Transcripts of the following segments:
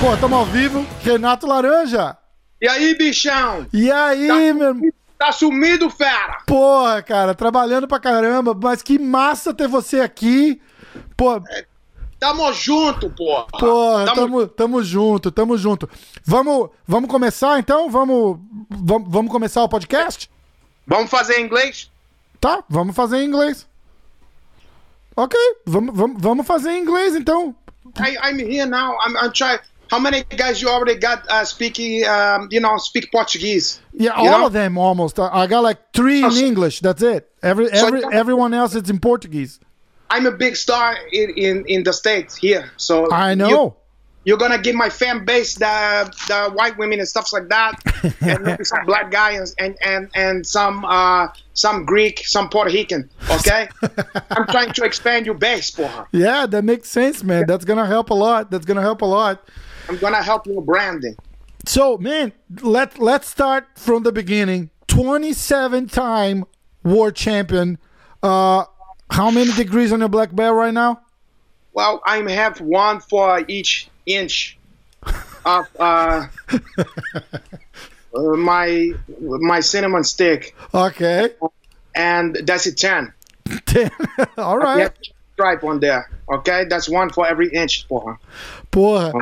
Pô, tamo ao vivo. Renato Laranja. E aí, bichão? E aí, Tá meu irmão? Tá sumido, fera? Porra, cara, trabalhando pra caramba, mas que massa ter você aqui. Pô, Tamo junto, porra. porra, Tamo- tamo, tamo junto, tamo junto. Vamos, vamos começar então? Vamos, vamos, vamos começar o podcast? Vamos fazer em inglês? Tá, vamos fazer em inglês. Ok, vamos, vamos, vamos fazer em inglês então. I, I'm here now. I'm, I'm trying. How many guys you already got uh, speaking, um, you know, speak Portuguese? Yeah, all know? of them almost. I got like three in English. That's it. Every every everyone else is in Portuguese. I'm a big star in, in, in the States here. So I know. you're gonna give my fan base the the white women and stuff like that, and maybe some black guys and and and some uh some Greek, some Puerto Rican. Okay, I'm trying to expand your base, porra. Yeah, that makes sense, man. That's gonna help a lot. That's gonna help a lot. I'm gonna help your branding. So, man, let let's start from the beginning. Twenty-seven time world champion. Uh, how many degrees on your black belt right now? Well, I have one for each inch of uh, uh, my my cinnamon stick, Okay, and that's a ten. ten. All You stripe on there. Okay, that's one for every inch, porra. Porra.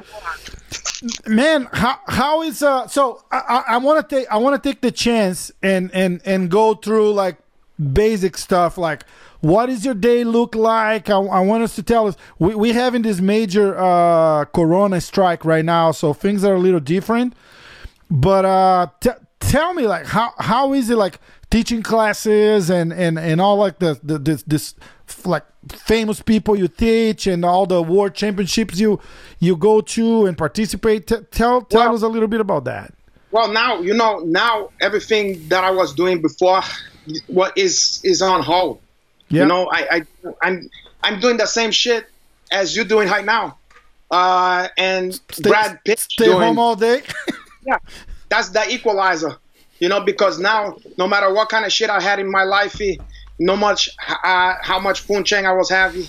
Man, how how is uh so I I, I want to take I want to take the chance and and and go through like basic stuff like what does your day look like? I, I want us to tell us we we having this major uh corona strike right now, so things are a little different. But uh t- tell me like how how is it like teaching classes and and and all like the, the this this like famous people you teach and all the world championships you you go to and participate T- tell tell Well- us a little bit about that Well, now you know. Now everything that I was doing before, what is is on hold. Yeah You know, I, I I'm I'm doing the same shit as you're doing right now. Uh, and stay, Brad Pitt stay doing. home all day yeah, that's the equalizer. You know, because now no matter what kind of shit I had in my life, no much uh, how much punching I was having,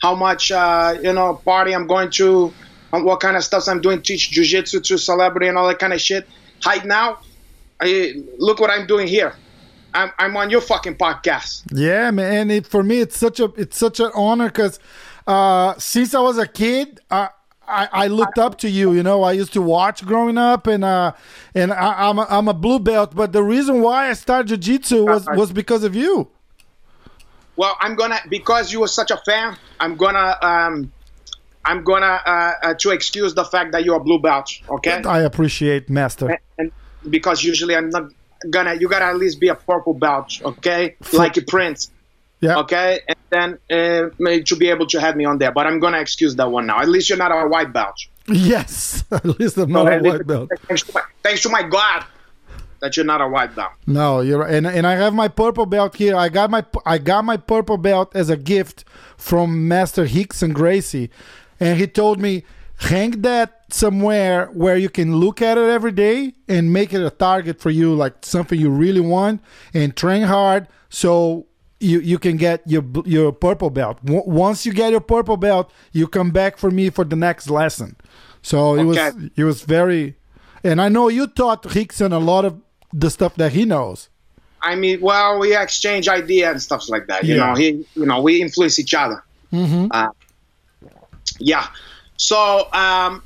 how much uh, you know party I'm going to, what kind of stuff I'm doing, teach jujitsu to celebrity and all that kind of shit. Right now, I, look what I'm doing here. I'm, I'm on your fucking podcast. Yeah, man. And it, for me, it's such a it's such an honor because uh, since I was a kid, uh, I I looked up to you. You know, I used to watch growing up, and uh, and I, I'm a, I'm a blue belt. But the reason why I started jiu-jitsu was was because of you. Well, I'm gonna because you were such a fan. I'm gonna um, I'm gonna uh, uh, to excuse the fact that you're a blue belt. Okay. I appreciate, Master. and because usually I'm not gonna you gotta at least be a purple belt, okay? Like a prince, Yeah. okay? And then uh, to be able to have me on there, but I'm gonna excuse that one now. At least you're not a white belt. Yes. At least I'm not a white belt. Thanks to, my, thanks to my God that you're not a white belt. No, you're and and I have my purple belt here. I got my I got my purple belt as a gift from Master Hickson Gracie, and he told me hang that somewhere where you can look at it every day and make it a target for you, like something you really want, and train hard so you you can get your your purple belt. W- once you get your purple belt, you come back for me for the next lesson. So it was it was very, and I know you taught Hickson a lot of the stuff that he knows. I mean, well, we exchange idea and stuff like that. You Yeah. know, he, you know, we influence each other. Mm-hmm. Uh, yeah. So, um,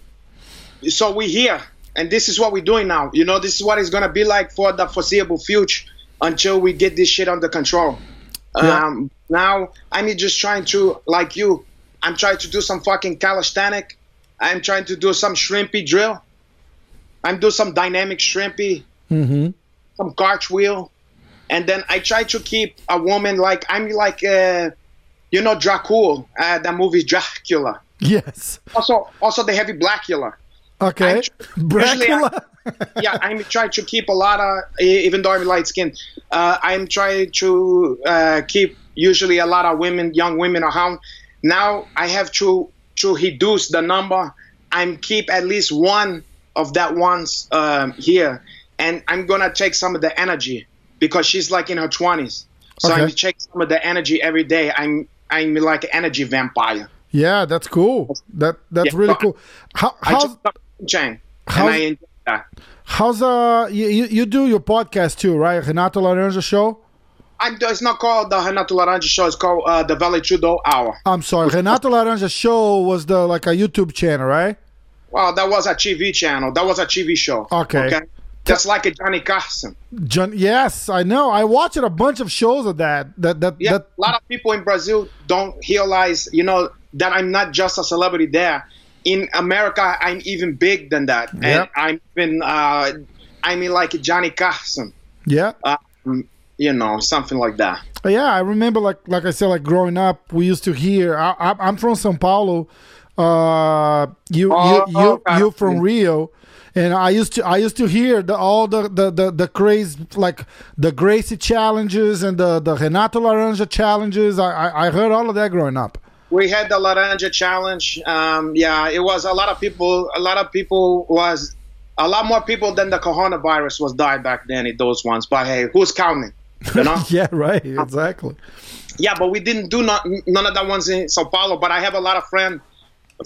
so we're here, and this is what we're doing now. You know, this is what it's gonna be like for the foreseeable future until we get this shit under control. Yeah. Um, now I'm just trying to, like you, I'm trying to do some fucking calisthenic. I'm trying to do some shrimpy drill. I'm doing some dynamic shrimpy Mm-hmm. some cartwheel, and then I try to keep a woman like I'm like uh, you know Dracula, uh, the movie Dracula. Yes. Also, also the heavy Blackula. Okay. Usually yeah, I'm trying to keep a lot of even though I'm light skinned, uh, I'm trying to uh, keep usually a lot of women, young women around. Now I have to to reduce the number. I'm keep at least one of that ones um, here, and I'm gonna take some of the energy because she's like in her 20s. So Okay. I'm take some of the energy every day. I'm I'm like an energy vampire. Yeah, that's cool. That that's Yeah, really cool. How, how's Chang, how's- I enjoy that. how's uh you, you do your podcast too, right? Renato Laranja show. I, it's not called the Renato Laranja show. It's called uh, the Valley Trudeau Hour. I'm sorry, Renato Laranja show was the like a YouTube channel, right? Well, that was a TV channel. That was a TV show. Okay. Okay. Just like a Johnny Carson. John, yes, I know. I watched a bunch of shows of that. That that Yeah, that. a lot of people in Brazil don't realize, you know, that I'm not just a celebrity there. In America, I'm even big than that, and I'm even, uh, I mean, like Johnny Carson, Yeah, um, you know, something like that. yeah. I remember, like like I said, like growing up, we used to hear. I, I, I'm from São Paulo. Uh, you Oh, you you you from Rio. And I used to I used to hear the, all the, the, the, the craze like the Gracie challenges and the, the Renato Laranja challenges. I, I I heard all of that growing up. We had the Laranja Challenge. Um, yeah, it was a lot of people. A lot of people was a lot more people than the coronavirus was died back then in those ones. But hey, who's counting? You know. Yeah, right. Exactly. Yeah, but we didn't do not, none of that ones in Sao Paulo. But I have a lot of friends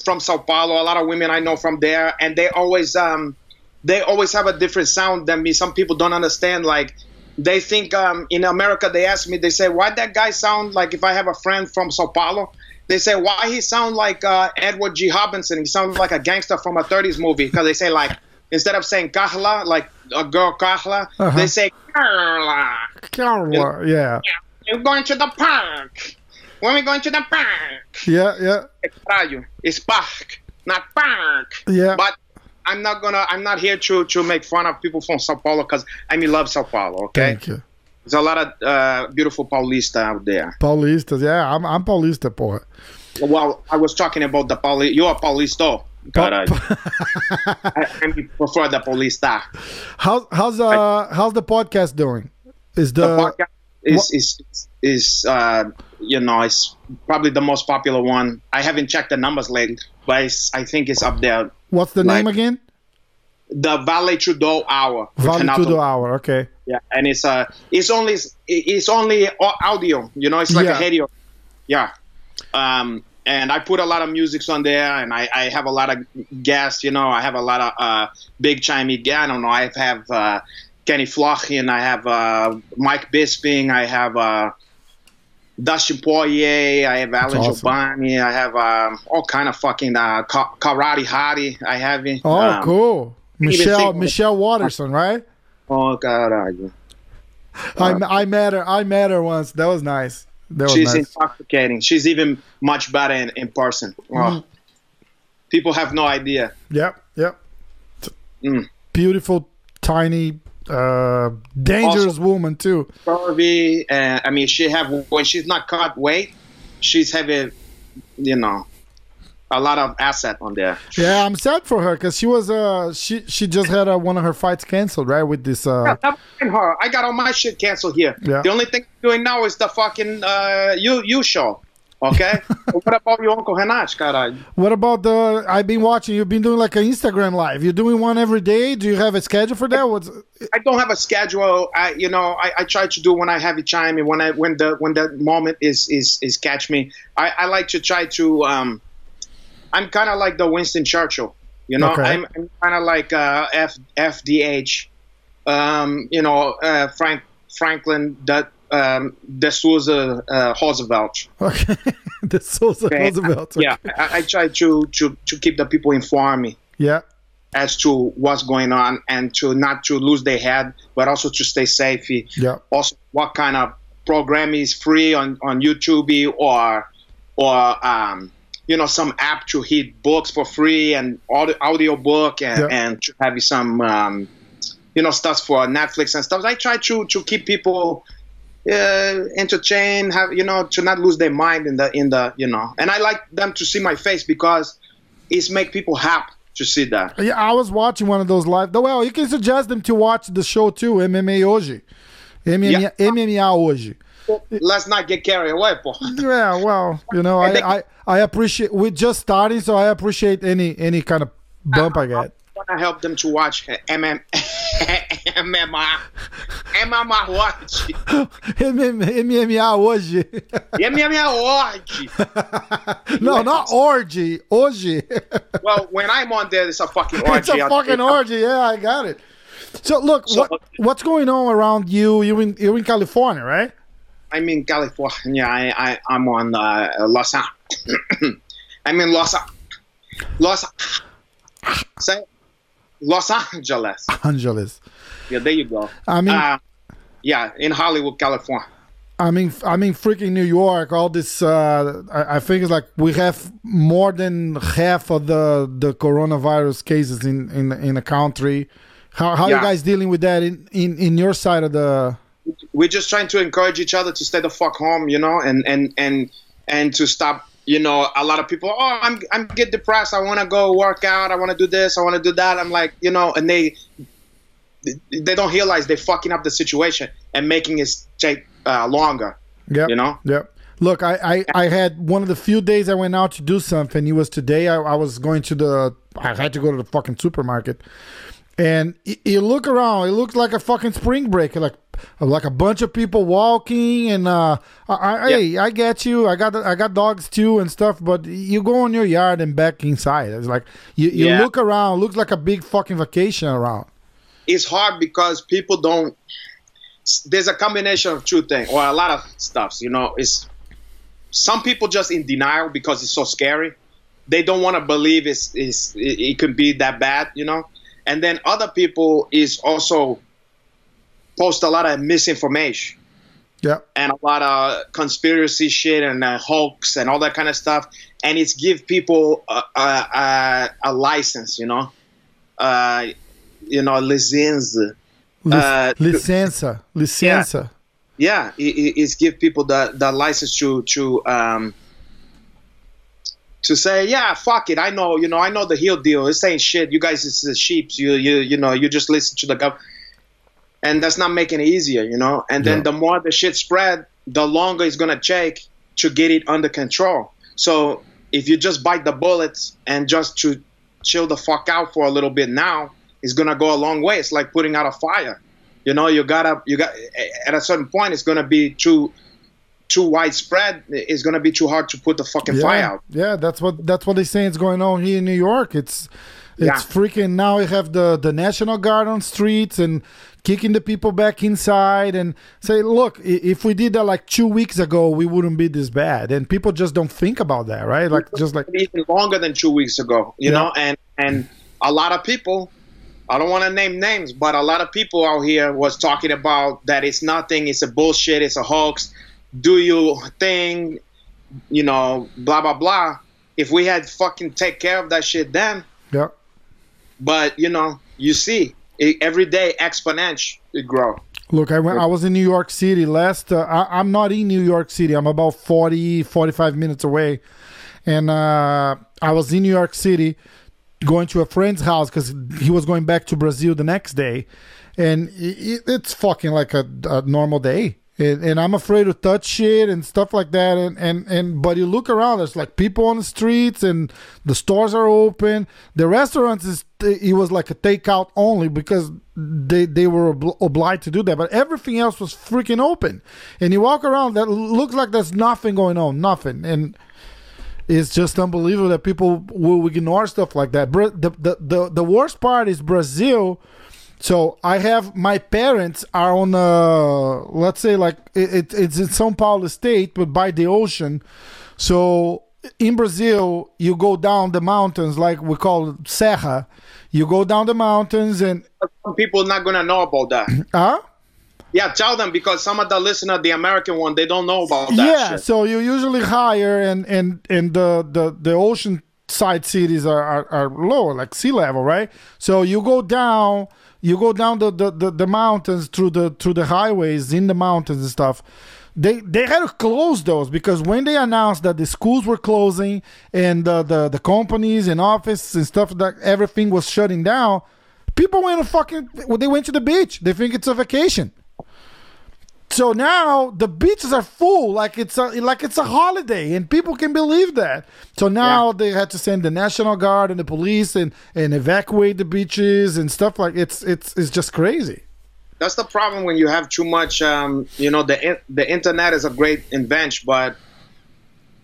from Sao Paulo, a lot of women I know from there, and they always um, they always have a different sound than me. Some people don't understand. Like they think um, in America, they ask me, they say, why that guy sound like if I have a friend from Sao Paulo. They say why he sound like uh, Edward G. Robinson. He sounds like a gangster from a 30s movie because they say like instead of saying kahla like a girl kahla, Uh-huh. they say Carla. Carla, yeah. You're going to the park. When we going to the park? Yeah, yeah. It's park, not park. Yeah. But I'm not gonna. I'm not here to to make fun of people from Sao Paulo because I mean love Sao Paulo. Okay, Thank you. There's a lot of uh, beautiful Paulista out there. Paulistas, yeah, I'm, I'm Paulista, porra. Well, I was talking about the Pauli. You're a Paulisto. Caralho. I, I prefer the Paulista. How's how's uh how's the podcast doing? Is the, The podcast is is is uh, you know it's probably the most popular one. I haven't checked the numbers lately, but it's, I think it's up there. what's the like- name again? The Valley Trudeau Hour. Vale Renato. hour. Okay. Yeah, and it's uh, it's only it's only audio. You know, it's like Yeah. a radio. Yeah. Um, and I put a lot of musics on there, and I, I have a lot of guests. You know, I have a lot of uh, big chimey. I don't know. I have uh, Kenny Florian. I have uh, Mike Bisping. I have uh, Dustin Poirier. I have Alan awesome. Giovanni. I have um, all kind of fucking uh, Ka- Karate Hottie. I have. Oh, Um, cool. Michelle Michelle Waterson, right? Oh God, uh, I, I met her. I met her once. That was nice. That was She's nice. intoxicating. She's even much better in, in person. Mm-hmm. Oh, people have no idea. Yep. Yep. Mm. Beautiful, tiny, uh, dangerous woman too. Curvy, uh, I mean, she have when she's not cut weight, she's having, you know, a lot of asset on there. Yeah, I'm sad for her because she was uh she she just had uh, one of her fights canceled, right? With this uh fucking her. I got all my shit canceled here. Yeah. The only thing I'm doing now is the fucking uh, you you show. Okay. what about your uncle Renat, caralho? What about the? I've been watching. You've been doing like an Instagram live. You're doing one every day. Do you have a schedule for that? What's I don't have a schedule. I, you know, I, I try to do when I have a time and when I when the when the moment is is is catch me. I, I like to try to. Um, I'm kind of like the Winston Churchill. You know, Okay. I'm, I'm kind of like uh, F FDH. Um, you know, uh, Frank Franklin that um, De Souza uh, Roosevelt. okay? the Sousa Okay. Roosevelt. okay. Yeah, I, I try to to to keep the people informed Yeah. as to what's going on and to not to lose their head, but also to stay safe. Yeah. Also, what kind of program is free on on YouTube or or um, you know some app to read books for free and audio audio book and, Yeah. and to have some um, you know stuff for Netflix and stuff. I try to to keep people uh, entertained, have you know to not lose their mind in the in the you know. And I like them to see my face because it's make people happy to see that. Yeah, I was watching one of those live. Well, you can suggest them to watch the show too, MMA hoje. MMA, Yeah. MMA hoje. Let's not get carried away, Paul. Yeah, well, you know, I, think- I, I appreciate. We're just starting, so I appreciate any any kind of bump I get. want to help them to watch MM, MMA, MMA Watch. MMA hoje. MMA Watch. no, not orgy. Orgy. well, when I'm on there, it's a fucking orgy. it's a fucking orgy. Yeah, I got it. So look, so, what, what's going on around you? You in you in California, right? I'm in California. I, I I'm on uh, Los Angeles. I'm in Los Los say Los Angeles. Angeles. Yeah, there you go. I mean, uh, yeah, in Hollywood, California. I mean, I mean, freaking New York. All this, uh, I, I, think it's like we have more than half of the the coronavirus cases in in in the country. How how yeah. you guys dealing with that in, in in your side of the? We're just trying to encourage each other to stay the fuck home, you know, and and and and to stop. You know, a lot of people. Oh, I'm I'm get depressed. I want to go work out. I want to do this. I want to do that. I'm like, you know, and they they don't realize they're fucking up the situation and making it take uh, longer. Yeah. You know. Yep. Look, I, I, I had one of the few days I went out to do something. It was today. I, I was going to the. I had to go to the fucking supermarket, and you look around. It looked like a fucking spring break. Like like a bunch of people walking, and uh, I, I, hey, I get you. I got I got dogs too and stuff. But you go in your yard and back inside. It's like you, you yeah. look around. Looks like a big fucking vacation around. It's hard because people don't. There's a combination of two things, or a lot of stuffs. You know, it's some people just in denial because it's so scary. They don't want to believe it's, it's it, it could be that bad. You know and then other people is also post a lot of misinformation yeah and a lot of conspiracy shit and uh, hoax and all that kind of stuff and it's give people a, a, a, a license you know uh, you know license uh, licença licença yeah, yeah it, it's give people the, the license to to um, to say, yeah, fuck it. I know, you know, I know the heel deal. It's saying shit. You guys is the sheeps. You, you, you know, you just listen to the government, and that's not making it easier, you know. And then yeah. the more the shit spread, the longer it's gonna take to get it under control. So if you just bite the bullets and just to chill the fuck out for a little bit now, it's gonna go a long way. It's like putting out a fire. You know, you gotta, you got at a certain point, it's gonna be too too widespread, it's gonna be too hard to put the fucking yeah, fire out. Yeah, that's what that's what they say is going on here in New York. It's it's yeah. freaking now we have the the national guard on streets and kicking the people back inside and say look if we did that like two weeks ago we wouldn't be this bad and people just don't think about that right like just like even longer than two weeks ago you yeah. know and and a lot of people I don't want to name names, but a lot of people out here was talking about that it's nothing, it's a bullshit, it's a hoax do your thing, you know, blah blah blah. If we had fucking take care of that shit then. But you know, you see, it, every day exponential it grow. Look, I went. I was in New York City last. Uh, I, am not in New York City. I'm about 40, 45 minutes away, and uh, I was in New York City, going to a friend's house because he was going back to Brazil the next day, and it, it's fucking like a, a normal day and, and, I'm afraid to touch shit and stuff like that. And, and, and but you look around, there's like people on the streets, and the stores are open. The restaurants is it was like a takeout only because they they were ob- obliged to do that. But everything else was freaking open. And you walk around, that looks like there's nothing going on, nothing. And it's just unbelievable that people will ignore stuff like that. The the the, the worst part is Brazil so I have my parents are on a let's say like it, it's in São Paulo state, but by the ocean. So in Brazil, you go down the mountains like we call it Serra. You go down the mountains and some people not gonna know about that. Huh? Yeah, tell them because some of the listener, the American one, they don't know about that. Yeah, shit. so you usually higher and and and the the the ocean side cities are, are, are lower, like sea level, right? So you go down you go down the, the, the, the, mountains through the through the highways in the mountains and stuff. They they had to close those because when they announced that the schools were closing and the the, the companies and offices and stuff that everything was shutting down people went to fucking well, they went to the beach. They think it's a vacation so now the beaches are full, like it's a like it's a holiday, and people can believe that. So now Yeah. they had to send the national guard and the police and and evacuate the beaches and stuff like it's it's it's just crazy. That's the problem when you have too much. Um, you know, the the internet is a great invention, but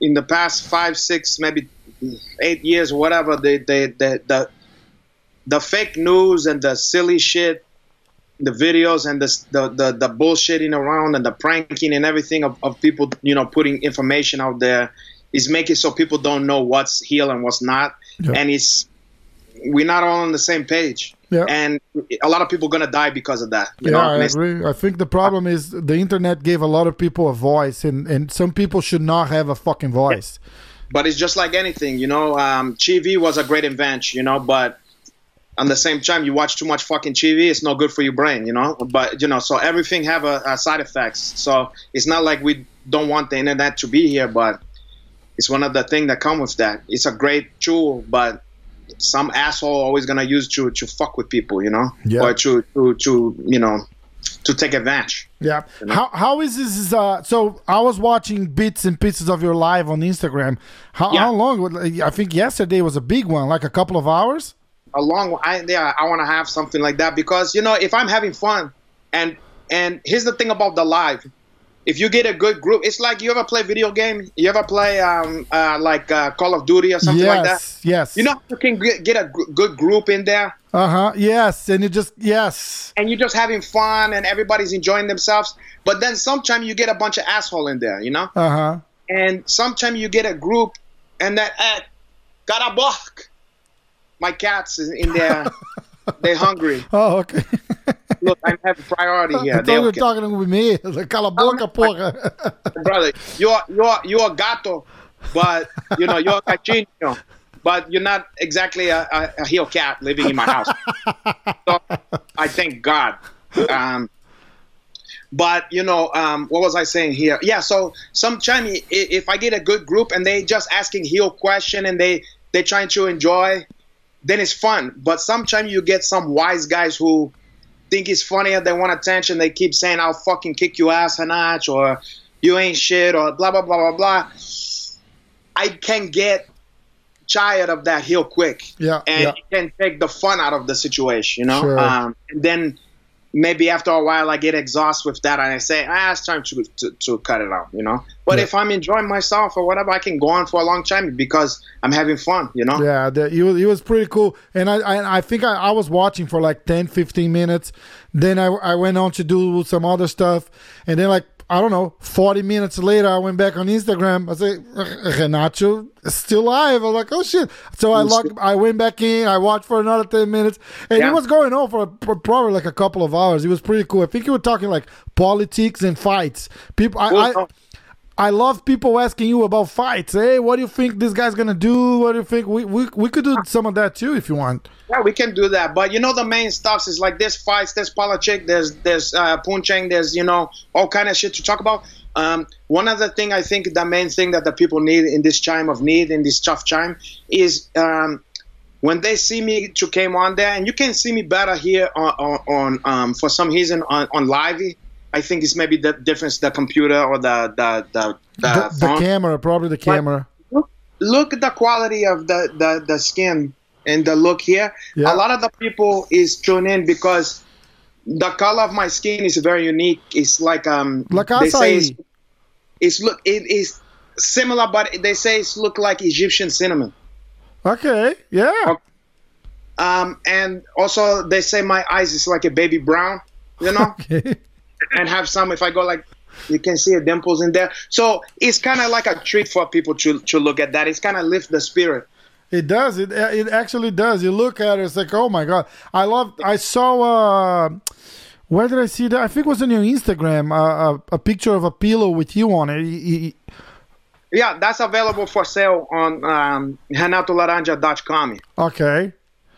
in the past five, six, maybe eight years, whatever, the the the the, the fake news and the silly shit, the videos and the the the, the bullshitting around and the pranking and everything of, of people, you know, putting information out there is making so people don't know what's real and what's not, and it's we're not all on the same page. Yeah. And a lot of people are gonna die because of that. You yeah, know, I agree. I think the problem is the internet gave a lot of people a voice, and and some people should not have a fucking voice. but it's just like anything, you know. Um, TV was a great invention, you know, but on the same time, you watch too much fucking TV, it's not good for your brain, you know. But you know, so everything have a, a side effects. So it's not like we don't want the internet to be here, but it's one of the things that come with that. It's a great tool, but some asshole always gonna use to to fuck with people, you know, Yeah. or to to to you know to take advantage. Yeah. How how is this? Uh, so I was watching bits and pieces of your live on Instagram. How Yeah. how long? I think yesterday was a big one, like a couple of hours. A long I yeah, I want to have something like that because you know if I'm having fun and and here's the thing about the live if you get a good group it's like you ever play video game you ever play um uh, like uh, Call of Duty or something yes. like that Yes. you know you can get, a gr- good group in there Uh huh. Yes. And you just yes. and you're just having fun and everybody's enjoying themselves but then sometimes you get a bunch of asshole in there you know Uh huh. and sometimes you get a group and that eh, got a buck my cats is in there they're hungry Oh, okay. look, I'm having priority I here. thought They you were okay. talking with me. Like, Cala boca, porra. brother, you're you're you're a gato, but you know you're a cachino, but you're not exactly a, a, a heel cat living in my house. so I thank God. Um, but you know, um, what was I saying here? Yeah. So sometimes i- if I get a good group and they just asking heel question and they they trying to enjoy, then it's fun. But sometimes you get some wise guys who think it's funny and they want attention. They keep saying, "I'll fucking kick your ass, Hanach," or "You ain't shit," or blah blah blah blah blah. I can get tired of that heel quick, Yeah, and yeah. you can take the fun out of the situation, you know. Sure. Um, and then maybe after a while, I get exhausted with that, and I say, "Ah, it's time to to, to cut it out," you know. But Yeah. if I'm enjoying myself or whatever, I can go on for a long time because I'm having fun, you know. Yeah, the, he, was, he was pretty cool. And I I, I think I, I was watching for like 10, 15 minutes. Then I, I went on to do some other stuff. And then, like, I don't know, 40 minutes later, I went back on Instagram. I said, Renato is still live. I was like, oh shit. So I logged, I went back in, I watched for another 10 minutes. And Yeah. it was going on for, for probably like a couple of hours. It was pretty cool. I think you were talking like politics and fights. People, I, I, Well, I love people asking you about fights. Hey, what do you think this guy's gonna do? What do you think? We we, we could do some of that too if you want. Yeah, we can do that. But you know, the main stuff is like there's fights, there's politics, there's there's uh, punching, there's you know all kind of shit to talk about. Um, one other thing I think the main thing that the people need in this time of need in this tough time is um, when they see me to came on there, and you can see me better here on on, on um, for some reason on on live. I think it's maybe the difference the computer or the the the, the, The, the camera, probably the camera. look, look at the quality of the, the, the skin and the look here. Yeah. A lot of the people is tuned in because the color of my skin is very unique. It's like um Like they say it's, it's look it is similar, but they say it's look like Egyptian cinnamon. Okay, yeah. Um, and also they say my eyes is like a baby brown, you know, Okay. And have some. If I go like, you can see a dimples in there. So it's kind of like a treat for people to to look at that. It's kind of lift the spirit. It does. It it actually does. You look at it, it's like, oh my god. I love. I saw. Uh, where did I see that? I think it was on your Instagram. Uh, a, a picture of a pillow with you on it. Y- y- Yeah, that's available for sale on um, renatolaranja.com. Okay.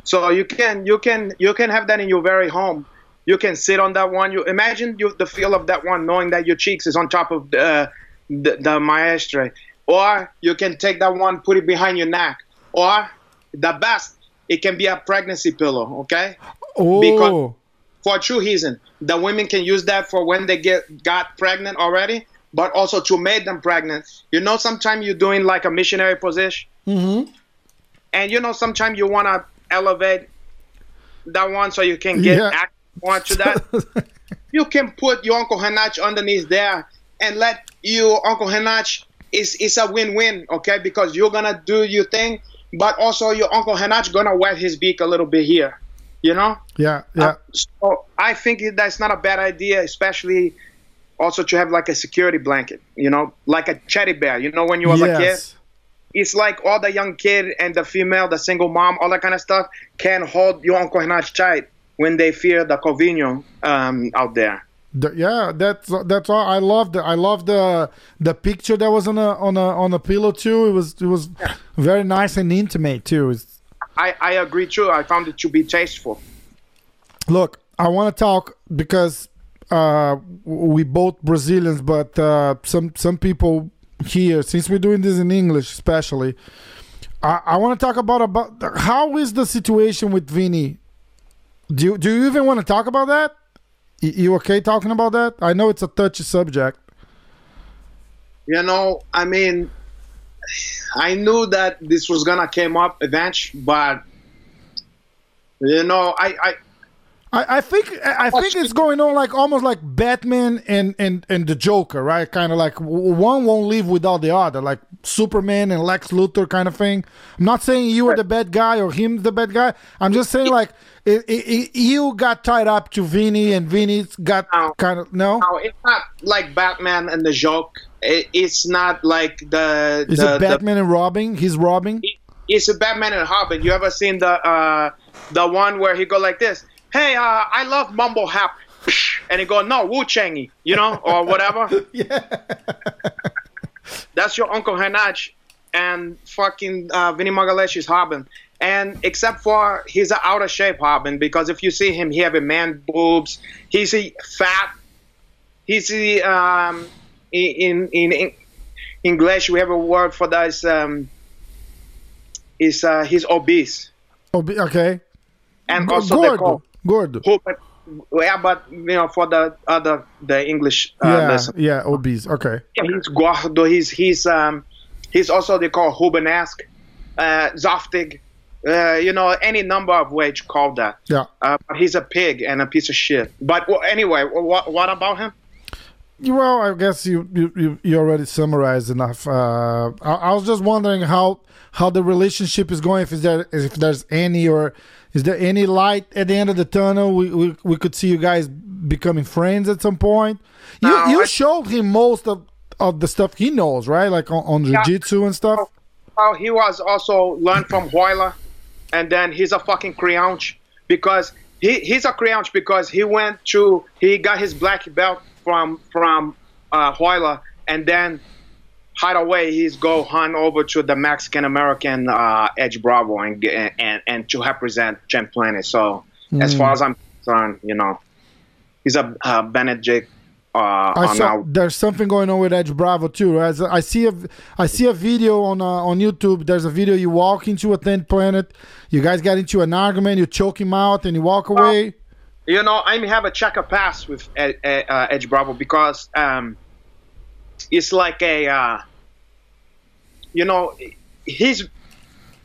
So you can you can you can have that in your very home. You can sit on that one. You imagine you, the feel of that one, knowing that your cheeks is on top of the the, the. Or you can take that one, put it behind your neck. Or the best, it can be a pregnancy pillow. Okay, Oh. Because- for a true reason. The women can use that for when they get got pregnant already, but also to make them pregnant. You know, sometimes you're doing like a missionary position, Mm-hmm. and you know, sometimes you want to elevate that one so you can get Yeah. More to that. you can put your Uncle Hanach underneath there and let you Uncle Hanach is is a win-win, okay? Because you're gonna do your thing, but also your Uncle Hanach gonna wet his beak a little bit here, you know. yeah, yeah. Uh, so I think that's not a bad idea, especially also to have like a security blanket, you know, like a teddy bear. You know, when you was a kid, it's like all the young kid and the female, the single mom, all that kind of stuff can hold your Uncle Hanach tight when they fear the Covino um, out there. The- yeah, that's that's all. I love the I love the the picture that was on a on a on a pillow too. It was it was very nice and intimate too. It's, I, I agree too. I found it to be tasteful. look, I want to talk because uh, we both Brazilians, but uh, some some people here, since we're doing this in English, especially, I, I want to talk about about how is the situation with Vinny. Do you, do you even want to talk about that? You okay talking about that? I know it's a touchy subject. You know, I mean, I knew that this was gonna come up eventually, but you know, I, I I, I think I I think it's going on like almost like Batman and and and the Joker, right? Kind of like one won't live without the other, like Superman and Lex Luthor kind of thing. I'm not saying you are the bad guy or him the bad guy. I'm just saying like it, it, it- you got tied up to Vinny and Vinny's got No. kind of no. No, it's not like Batman and the Joker. It, it's not like the. Is the, it Batman and robbing? He's robbing. The, it's a Batman and Robin. You ever seen the uh, the one where he go like this? Hey, uh, I love Mumble Hap, and he go no Wu Changy, you know, or whatever. Yeah. That's your Uncle Hanach and fucking uh, Vinny is Robin. And except for he's an out of shape Robin because if you see him, he have a man boobs. He's a fat. He's a, um, in, in in English we have a word for that is um, is uh, he's obese be- okay. and Go- also they Gordo. Gordo. hoop- yeah, but you know for the other the English uh, Yeah. lesson. Yeah. Obese. Okay. Yeah, he's gordo. He's he's um he's also they call Hubenesque, uh, Zoftig, uh, you know any number of ways called that. Yeah. Uh, but he's a pig and a piece of shit. But well, anyway, what what about him? Well, I guess you you, you, already summarized enough. Uh, I, I was just wondering how how the relationship is going. If is there if there's any or is there any light at the end of the tunnel? We we, we could see you guys becoming friends at some point. You No, you I- showed him most of, of the stuff he knows, right? Like on, on jiu-jitsu and stuff. Well, he was also learned from Hoyler, and then he's a fucking creonch because he he's a creonch because he went to he got his black belt from from uh, Hoyler, and then right away he's go hunt over to the Mexican American uh, Edge Bravo and, get- and and to represent Champ Planet. So as far as I'm concerned, you know, he's a uh, Benedict. Uh, I saw our, there's something going on with Edge Bravo too. As I see a I see a video on uh, on YouTube. There's a video you walk into a 10th Planet. You guys got into an argument. You choke him out and you walk away. You know, I have a checker pass with Ed, Ed, uh, Edge Bravo because um, it's like a, uh, you know, he's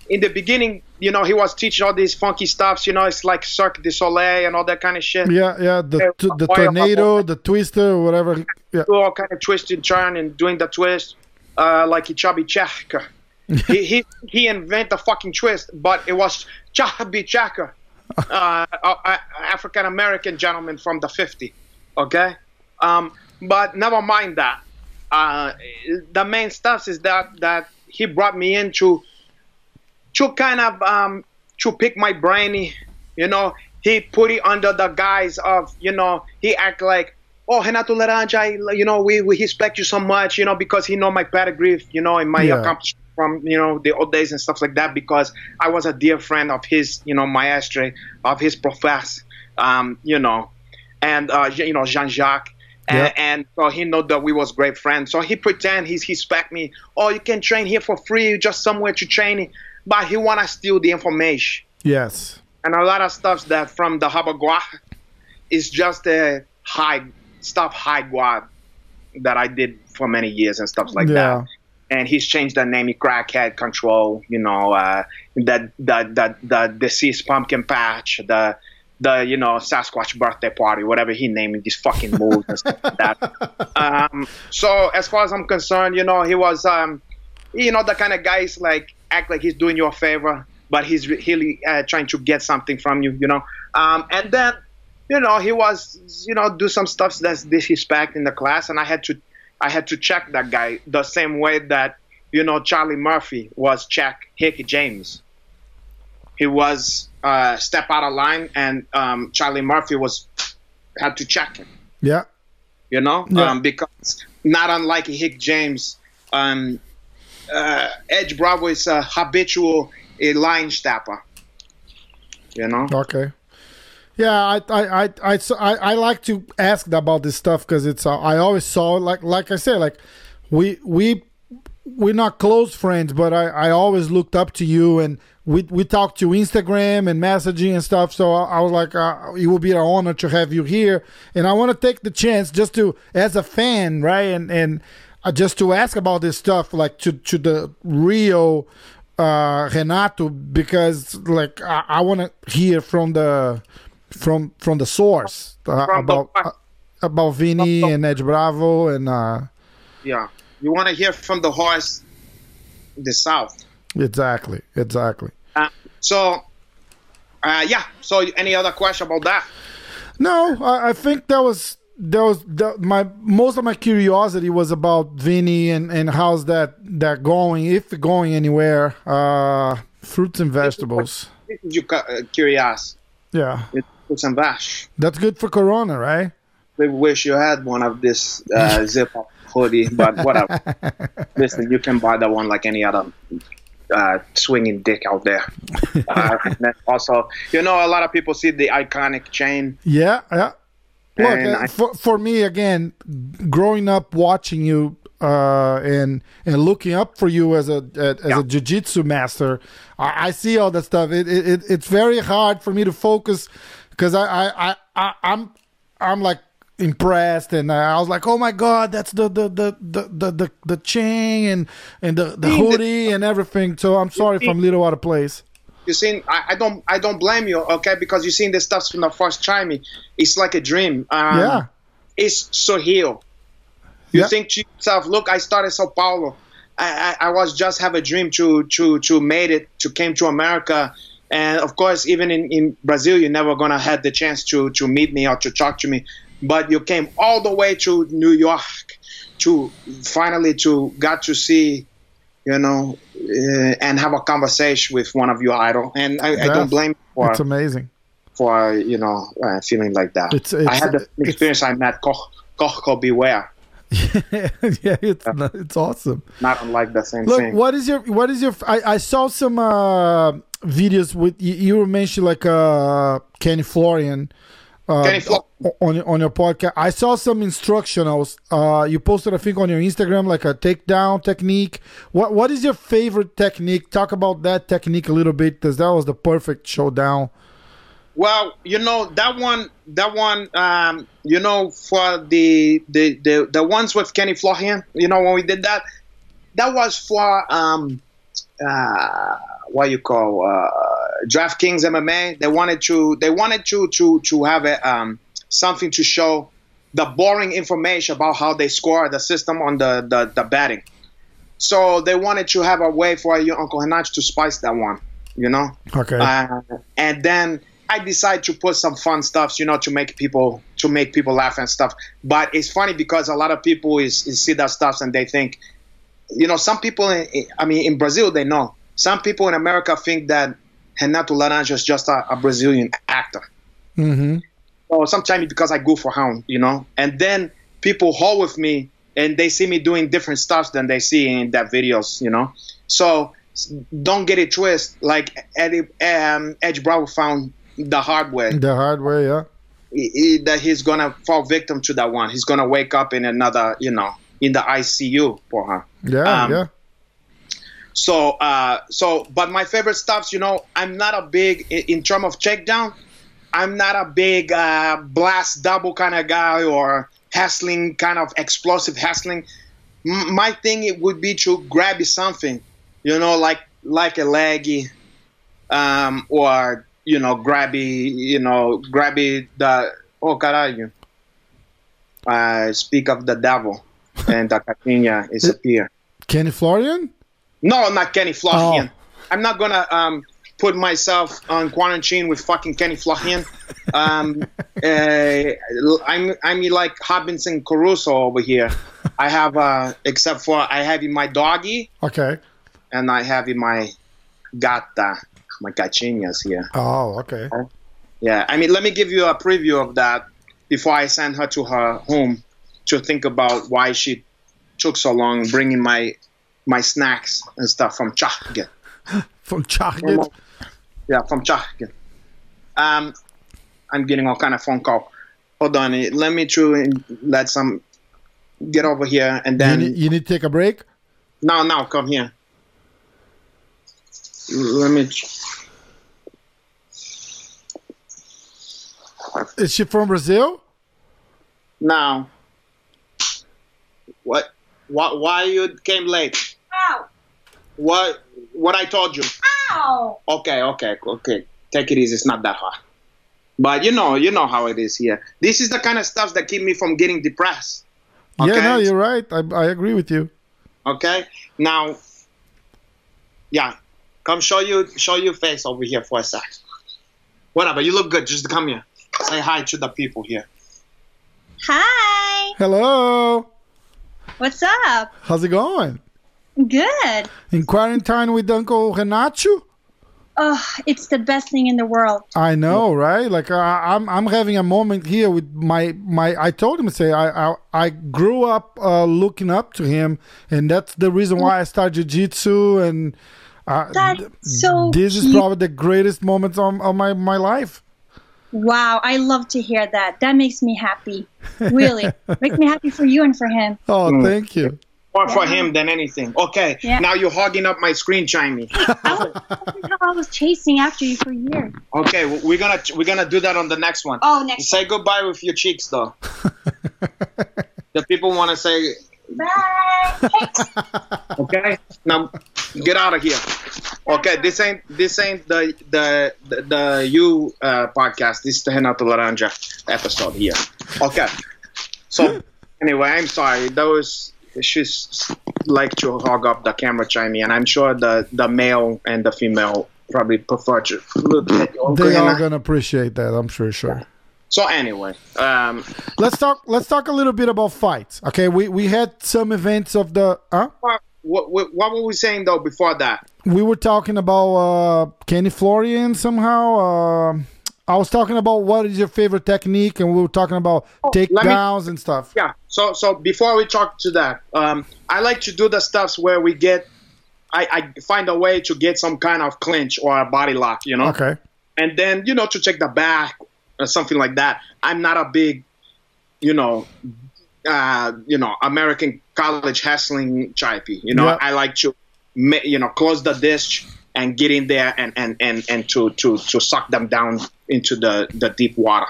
in the beginning. You know, he was teaching all these funky stuffs. You know, it's like Cirque du Soleil and all that kind of shit. Yeah, yeah. The t- the tornado, the twister, whatever. Yeah, all kind of twist and turn and doing the twist uh, like chubby he he he invented the fucking twist, but it was chubby checker, uh, African American gentleman from the 50. Okay, um, but never mind that. Uh, the main stuff is that that he brought me into to kind of um, to pick my brainy, you know. He put it under the guise of, you know, he act like, oh, Renato Laranja, you know, we, we respect you so much, you know, because he know my pedigree, you know, and my Yeah. accomplishment from, you know, the old days and stuff like that, because I was a dear friend of his, you know, maestre, of his profess, um, you know, and, uh, you know, Jean-Jacques. And, Yeah. and so he know that we was great friends. So he pretend he's he spec me. Oh, you can train here for free, just somewhere to train. But he wanna steal the information yes. and a lot of stuff that from the Habagua. is just a high stuff high guard that I did for many years and stuff like Yeah. that. And he's changed the name, Crackhead Control, you know, uh, the, the the the deceased pumpkin patch, the the you know Sasquatch birthday party, whatever he named these fucking moves and stuff like that. Um, so as far as I'm concerned, you know, he was um, you know the kind of guys like act like he's doing you a favor, but he's really uh, trying to get something from you, you know. Um, and then you know he was you know do some stuff that's disrespect in the class, and I had to I had to check that guy the same way that you know Charlie Murphy was check Hickey James. He was uh, step out of line, and um, Charlie Murphy was had to check him Yeah. you know, Yeah. um, because not unlike Hick James, um, uh, Edge Bravo is a habitual a line stepper. You know, Okay. Yeah, I I I I, I, I like to ask about this stuff because it's uh, I always saw like like I said like we we we're not close friends, but I I always looked up to you and we we talked to Instagram and messaging and stuff. So I, I was like, uh, it would be an honor to have you here, and I want to take the chance just to as a fan, right, and and uh, just to ask about this stuff like to to the real uh Renato because like I, I want to hear from the from from the source uh, From the- about uh, about Vinny and Edge Bravo and uh yeah. You want to hear from the horse, the South. exactly exactly. Uh, so, uh, yeah. So, any other question about that? No, I, I think that was that was that, my most of my curiosity was about Vinny and and how's that that going if going anywhere. Uh fruits and vegetables. This is you curious. Yeah. Some bash. That's good for corona, right? We wish you had one of this uh, zip up hoodie, but whatever. Listen, you can buy that one like any other uh, swinging dick out there. Uh, also, you know, a lot of people see the iconic chain. Yeah, yeah. Look, I- for for me again, growing up watching you uh, and and looking up for you as a as Yeah. a jiu-jitsu master, I, I see all that stuff. It, it it's very hard for me to focus because I, I I I I'm I'm like impressed and I was like, oh my god, that's the the the the the the, the chain and and the, the the- hoodie and everything. So I'm sorry if I'm a little out of place. You seen? I, I don't. I don't blame you. Okay, because you seen this stuff from the first time. It's like a dream. Um, yeah, it's surreal. You Yeah. think to yourself, look, I started Sao Paulo. I, I, I was just have a dream to to to made it to came to America, and of course, even in, in Brazil, you're never gonna have the chance to to meet me or to talk to me. But you came all the way to New York to finally to got to see, you know, uh, and have a conversation with one of your idol. And I, I don't blame you for it's amazing. for you know uh, feeling like that. It's- I had the experience. I met Koch, Koch Beware. yeah, it's it's awesome. not unlike the same Look, thing. what is your what is your? I, I saw some uh, videos with you, you mentioned like uh, Kenny Florian. Uh, Kenny Flor- on your- on your podcast, I saw some instructionals. Uh, you posted, I think, on your Instagram, like a takedown technique. What what is your favorite technique? Talk about that technique a little bit, because that was the perfect showdown. Well, you know that one, that one, um, you know, for the, the the the ones with Kenny Florian, you know, when we did that, that was for um, uh, what you call uh, DraftKings MMA. They wanted to, they wanted to to to have a um, something to show the boring information about how they score the system on the the, the betting. So they wanted to have a way for your Uncle Henach to spice that one, you know. Okay. Uh, and then I decide to put some fun stuff, you know, to make people to make people laugh and stuff. But it's funny because a lot of people is, is see that stuff and they think, you know, some people. In, I mean, in Brazil they know. Some people in America think that Renato Laranja is just a, a Brazilian actor. mm-hmm. Or sometimes because I go for around, you know. And then people hold with me and they see me doing different stuff than they see in that videos, you know. So don't get it twisted. Like Eddie, um, Edge Bravo found the hard way The hard way, yeah. he- he- that he's gonna fall victim to that one. He's gonna wake up in another, you know, in the ICU for her. Yeah, Um, yeah. So, uh, so, but my favorite stuffs, you know, I'm not a big in, in term of takedown. I'm not a big uh, blast double kind of guy or hustling kind of explosive hustling. M- my thing it would be to grab you something, you know, like like a leggy, um, or you know, grabby, you know, grabby the oh caralho. Uh, speak of the devil, and the Catinha is appear. Kenny Florian? No, not Kenny Florian. Oh. I'm not gonna um, put myself on quarantine with fucking Kenny Florian. Um, uh, I'm I'm like Robinson Caruso over here. I have uh, except for I have in my doggy Okay. and I have in my gata, my gatinhas here. Oh, okay. Yeah, I mean, let me give you a preview of that before I send her to her home to think about why she took so long bringing my my snacks and stuff from Chahgen. From Target. Yeah, from Chahgen. Um, I'm getting all kind of phone call. Hold on, let me try and let some get over here and You then need, you need to take a break? no, no, come here. Let me. Is she from Brazil? No. what? Why? Why you came late? Ow! What? What I told you? Ow! Okay, okay, okay. Take it easy. It's not that hard. But you know, you know how it is here. This is the kind of stuff that keep me from getting depressed. Yeah, Okay. no, you're right. I, I agree with you. Okay. Now, yeah, come show you show your face over here for a sec. Whatever. You look good. Just come here. Say hi to the people here. Hi! Hello. What's up? How's it going? Good. In quarantine with Uncle Renato? Oh, it's the best thing in the world. I know, right? Like I, I'm, I'm having a moment here with my, my. I told him, say, I, I, I grew up uh, looking up to him, and that's the reason why I started jiu-jitsu. And uh, That's so this is probably the greatest moments of, of my, my life. Wow, I love to hear that. That makes me happy. Really. makes me happy for you and for him. Oh, Mm. thank you. More for him than anything. Okay. Yeah. Now you're hogging up my screen, chimey. I was, I was chasing after you for years. Okay, w- we're gonna we're gonna do that on the next one. Oh, next Say goodbye with your cheeks, though. the people want to say, Bye. okay, now get out of here. Okay, this ain't this ain't the the the, the you uh, podcast. This is the Renato Laranja episode here. Okay, so anyway, I'm sorry. Those she's like to hog up the camera, chimey, and I'm sure the the male and the female probably prefer to look at you. They are gonna appreciate that. I'm sure. Sure. So anyway, um, Let's talk. Let's talk a little bit about fights. Okay, we we had some events of the. Huh? what, what, what were we saying though before that? We were talking about uh, Kenny Florian somehow. Uh, I was talking about what is your favorite technique, and we were talking about Oh, takedowns and stuff. Yeah. So so before we talk to that, um, I like to do the stuffs where we get, I, I find a way to get some kind of clinch or a body lock, you know, Okay. and then you know to check the back or something like that. I'm not a big, you know, uh, you know, American college hustling typey. You know, Yeah. I like to, you know, close the disc and get in there and and and and to to to suck them down into the the deep water.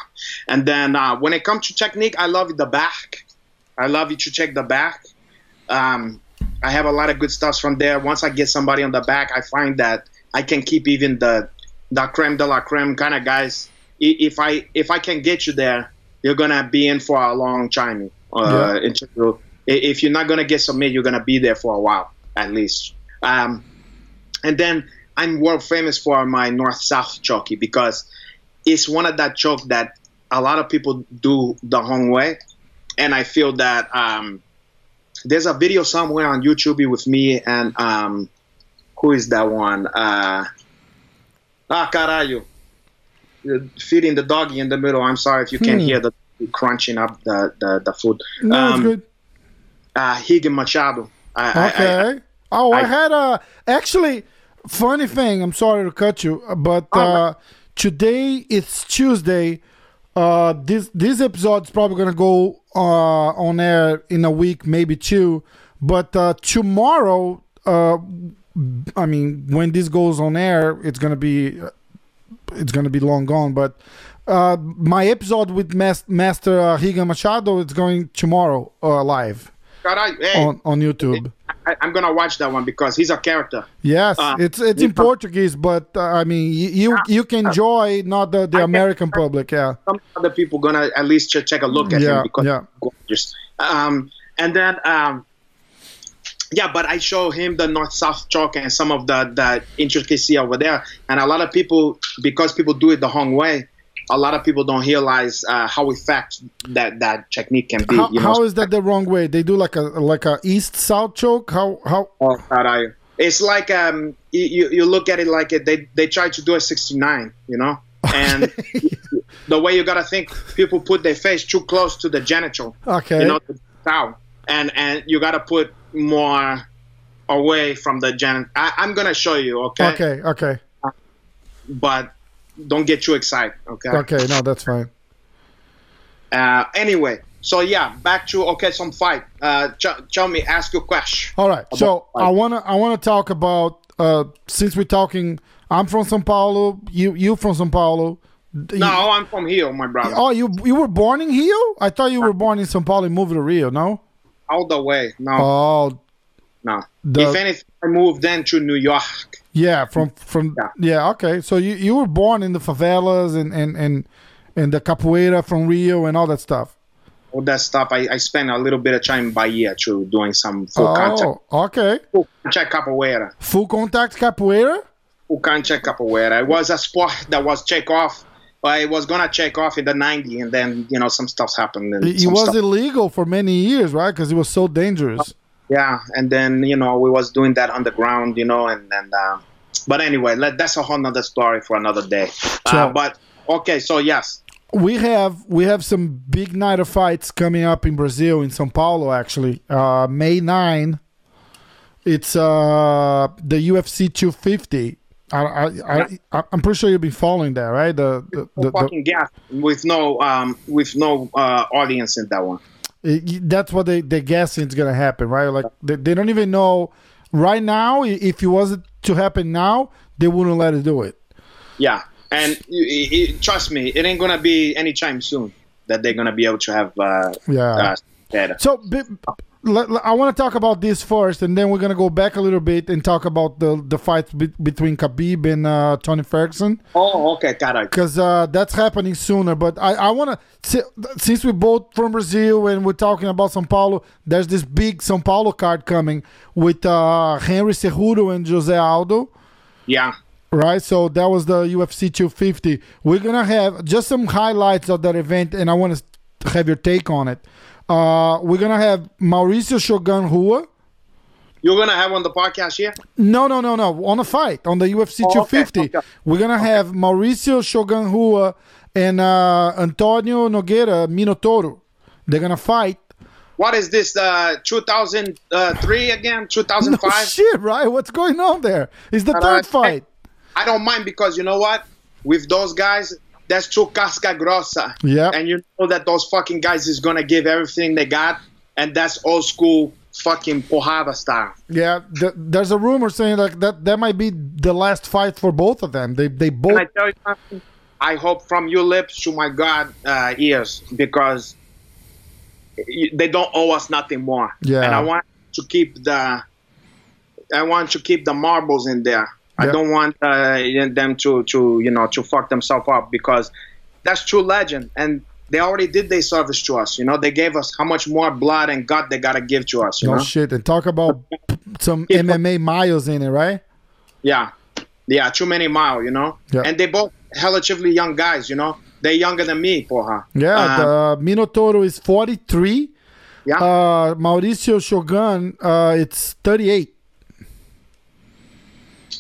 And then uh, when it comes to technique, I love the back. I love you to check the back. Um, I have a lot of good stuff from there. Once I get somebody on the back, I find that I can keep even the the creme de la creme kind of guys. If I if I can get you there, you're gonna be in for a long time. Uh, Yeah. If you're not gonna get submit, you're gonna be there for a while at least. Um, and then I'm world famous for my north south choke because it's one of that choke that a lot of people do the wrong way, and I feel that um, there's a video somewhere on YouTube with me and um, who is that one? Uh, ah, caralho. Uh, Feeding the doggy in the middle. I'm sorry if you can't Hmm. hear the crunching up the, the, the food. No, Um, good. Uh, Higgin Machado. I, I- I- Okay. Oh, I, I- had a actually funny thing. I'm sorry to cut you, but Oh, uh, today it's Tuesday. Uh, this this episode's probably gonna go uh, on air in a week, maybe two. But uh, tomorrow, uh, I mean, when this goes on air, it's gonna be it's gonna be long gone. But uh, my episode with Mas- Master uh, Higa Machado is going tomorrow uh, live Caray, hey, on, on YouTube. I, I'm gonna watch that one because he's a character. Yes, Uh, it's it's in Portuguese, but uh, I mean you you, you can enjoy not the, the I- American public. Yeah, Some other people gonna at least ch- take a look at Yeah, him because yeah. he's gorgeous. Um, and then um, yeah, but I show him the north south choke and some of the the intricacy over there, and a lot of people because people do it the wrong way. A lot of people don't realize uh, how effective that that technique can be. how, how is that the wrong way? They do like a like a east south choke. How how? Oh, caray. It's like um, you, you look at it like it, they they try to do a 69, you know, and the way you gotta think, people put their face too close to the genital, Okay. you know, the and and you gotta put more away from the genital. I'm gonna show you, okay? okay. Okay. But don't get too excited, okay? Okay. No, that's fine. Uh, anyway, so yeah, back to okay, some fight. Uh, ch- tell me, ask your question. All right. So I wanna I wanna talk about uh since we're talking. I'm from São Paulo. You you from São Paulo. D- No, you- I'm from here, my brother. oh, you you were born in Rio? I thought you were born in São Paulo and moved to Rio. No. All the way. No, Oh, no. the- if anything, I moved then to New York. Yeah. From from Yeah. yeah. Okay. So you you were born in the favelas and and and and the capoeira from Rio and all that stuff. All that stuff. I, I spent a little bit of time in Bahia too, doing some full oh, contact, Oh, okay. full contact capoeira, Full contact capoeira. full contact capoeira. It was a sport that was check off. But it was gonna check off in the '90s, and then you know some stuff happened. And It, was stuff- illegal for many years, right? Because it was so dangerous. Yeah, and then you know we was doing that on the ground you know, and and. Uh, but anyway, let, that's a whole nother story for another day. So- uh, but okay, so yes, we have we have some big night of fights coming up in Brazil in São Paulo actually. Uh May 9 it's uh the UFC 250. I I, I, I I'm pretty sure you'll be following that, right? The the, the, the fucking gas with no um with no uh, audience in that one. It- that's what they they're guessing is gonna happen, right? Like they, they don't even know right now. If it wasn't to happen now, they wouldn't let it do it. Yeah, and you, you- trust me, it ain't gonna be anytime soon that they're gonna be able to have uh, Yeah. uh data. So bi- let- let- I want to talk about this first, and then we're gonna go back a little bit and talk about the the fight be- between Khabib and uh, Tony Ferguson Oh, okay, got it. because uh, that's happening sooner. But I, I want to since we're both from Brazil and we're talking about São Paulo, there's this big São Paulo card coming with uh, Henry Cejudo and Jose Aldo. Yeah, Right, so that was the UFC 250. We're gonna have just some highlights of that event, and I want to have your take on it. Uh, we're gonna have Mauricio Shogun Rua. you're gonna have on the podcast here. No, no, no, no. On a fight on the UFC Oh, 250, okay. we're gonna have Mauricio Shogun Rua and uh, Antonio Nogueira Minotauro. They're gonna fight. What is this? Uh, 2003 again? No 2005? shit, right? What's going on there? It's the Uh, third fight. I don't mind because you know what? With those guys, that's too casca grossa. Yeah. And you know that those fucking guys is gonna give everything they got, and that's old school fucking porrada style. Yeah, th- there's a rumor saying like that that might be the last fight for both of them. They they both Can I tell you something? I hope from your lips to my God uh, ears because they don't owe us nothing more. Yeah. And I want to keep the, I want to keep the marbles in there. I Yeah. don't want uh, them to to you know to fuck themselves up because that's true legend and. They already did their service to us, you know. They gave us how much more blood and gut they gotta give to us, you no know. shit and talk about some MMA miles in it, right? Yeah, yeah, too many mile, you know. Yeah. And they both relatively young guys, you know. They're younger than me, porra. Yeah, Uh, the Minotauro is 43. yeah. Uh, Mauricio Shogun, uh, it's 38.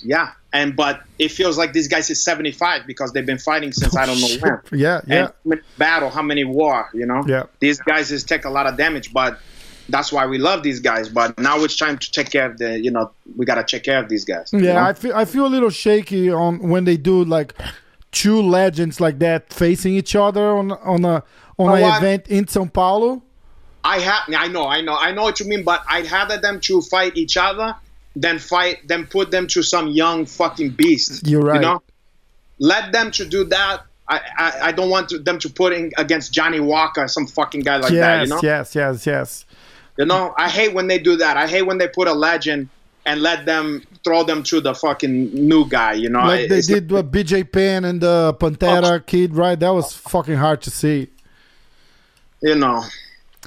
Yeah. And but it feels like these guys is 75 because they've been fighting since I don't know when. Yeah, yeah. how many battle, how many war, you know. Yeah. These guys is take a lot of damage, but that's why we love these guys. But now it's time to take care of the, you know, we gotta take care of these guys. you Yeah, know? I feel I feel a little shaky on when they do like two legends like that facing each other on on a on oh, an event in São Paulo. I have, I know, I know, I know what you mean, but I'd rather them to fight each other than fight, than put them to some young fucking beast. You're right. You know, let them to do that. I, I, I don't want to, them to put in against Johnny Walker, some fucking guy like yes, that. You know, yes, yes, yes. you know. I hate when they do that. I hate when they put a legend and let them throw them to the fucking new guy. You know, Like they It's- did with BJ Penn and the Pantera kid, right? That was fucking hard to see. You know,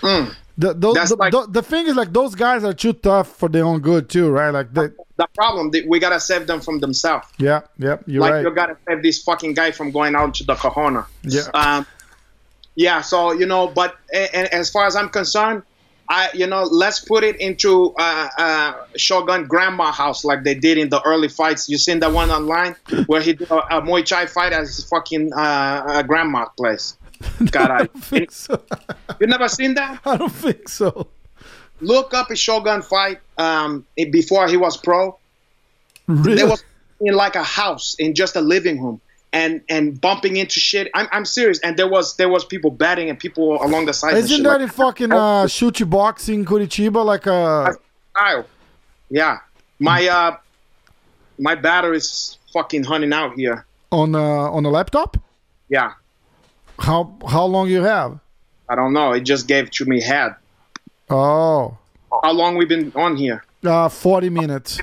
Mm. The, those, the, like- the, the thing is, like, those guys are too tough for their own good, too, right? Like, they, the problem that we gotta save them from themselves. yeah, yeah, you're like right. you gotta save this fucking guy from going out to the Kahuna. Yeah. Um, yeah. So you know, but and as far as I'm concerned, I you know let's put it into uh, uh, Shogun Grandma house like they did in the early fights. You seen that one online where he did a, a Muay Thai fight at his fucking uh, uh, grandma's place. God, I, I don't think so. you never seen that? I don't think so. Look up a Shogun fight um, before he was pro. Really? They was in like a house in just a living room and and bumping into shit. I'm, I'm serious. And there was there was people betting and people along the side. Isn't that like in fucking uh, Chute Boxing Curitiba? Like, a style. Yeah, my uh my battery's fucking hunting out here. on uh, on a laptop? Yeah, How how long you have? I don't know. It just gave to me head. Oh, How long we been on here? uh, 40 minutes.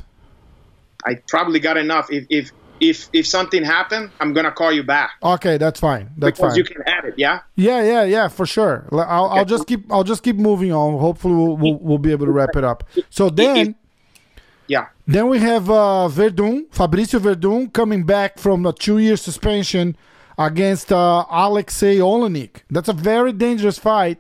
I probably got enough. If if if if something happened, I'm gonna call you back Okay, that's fine. That's because fine. you can add it. Yeah. Yeah, yeah, yeah, for sure. I'll, I'll just keep I'll just keep moving on. Hopefully, we'll, we'll, we'll be able to wrap it up. So then, Yeah. then we have uh, Werdum, Fabricio Werdum, coming back from a two-year suspension against uh, Alexei Oleinik. That's a very dangerous fight.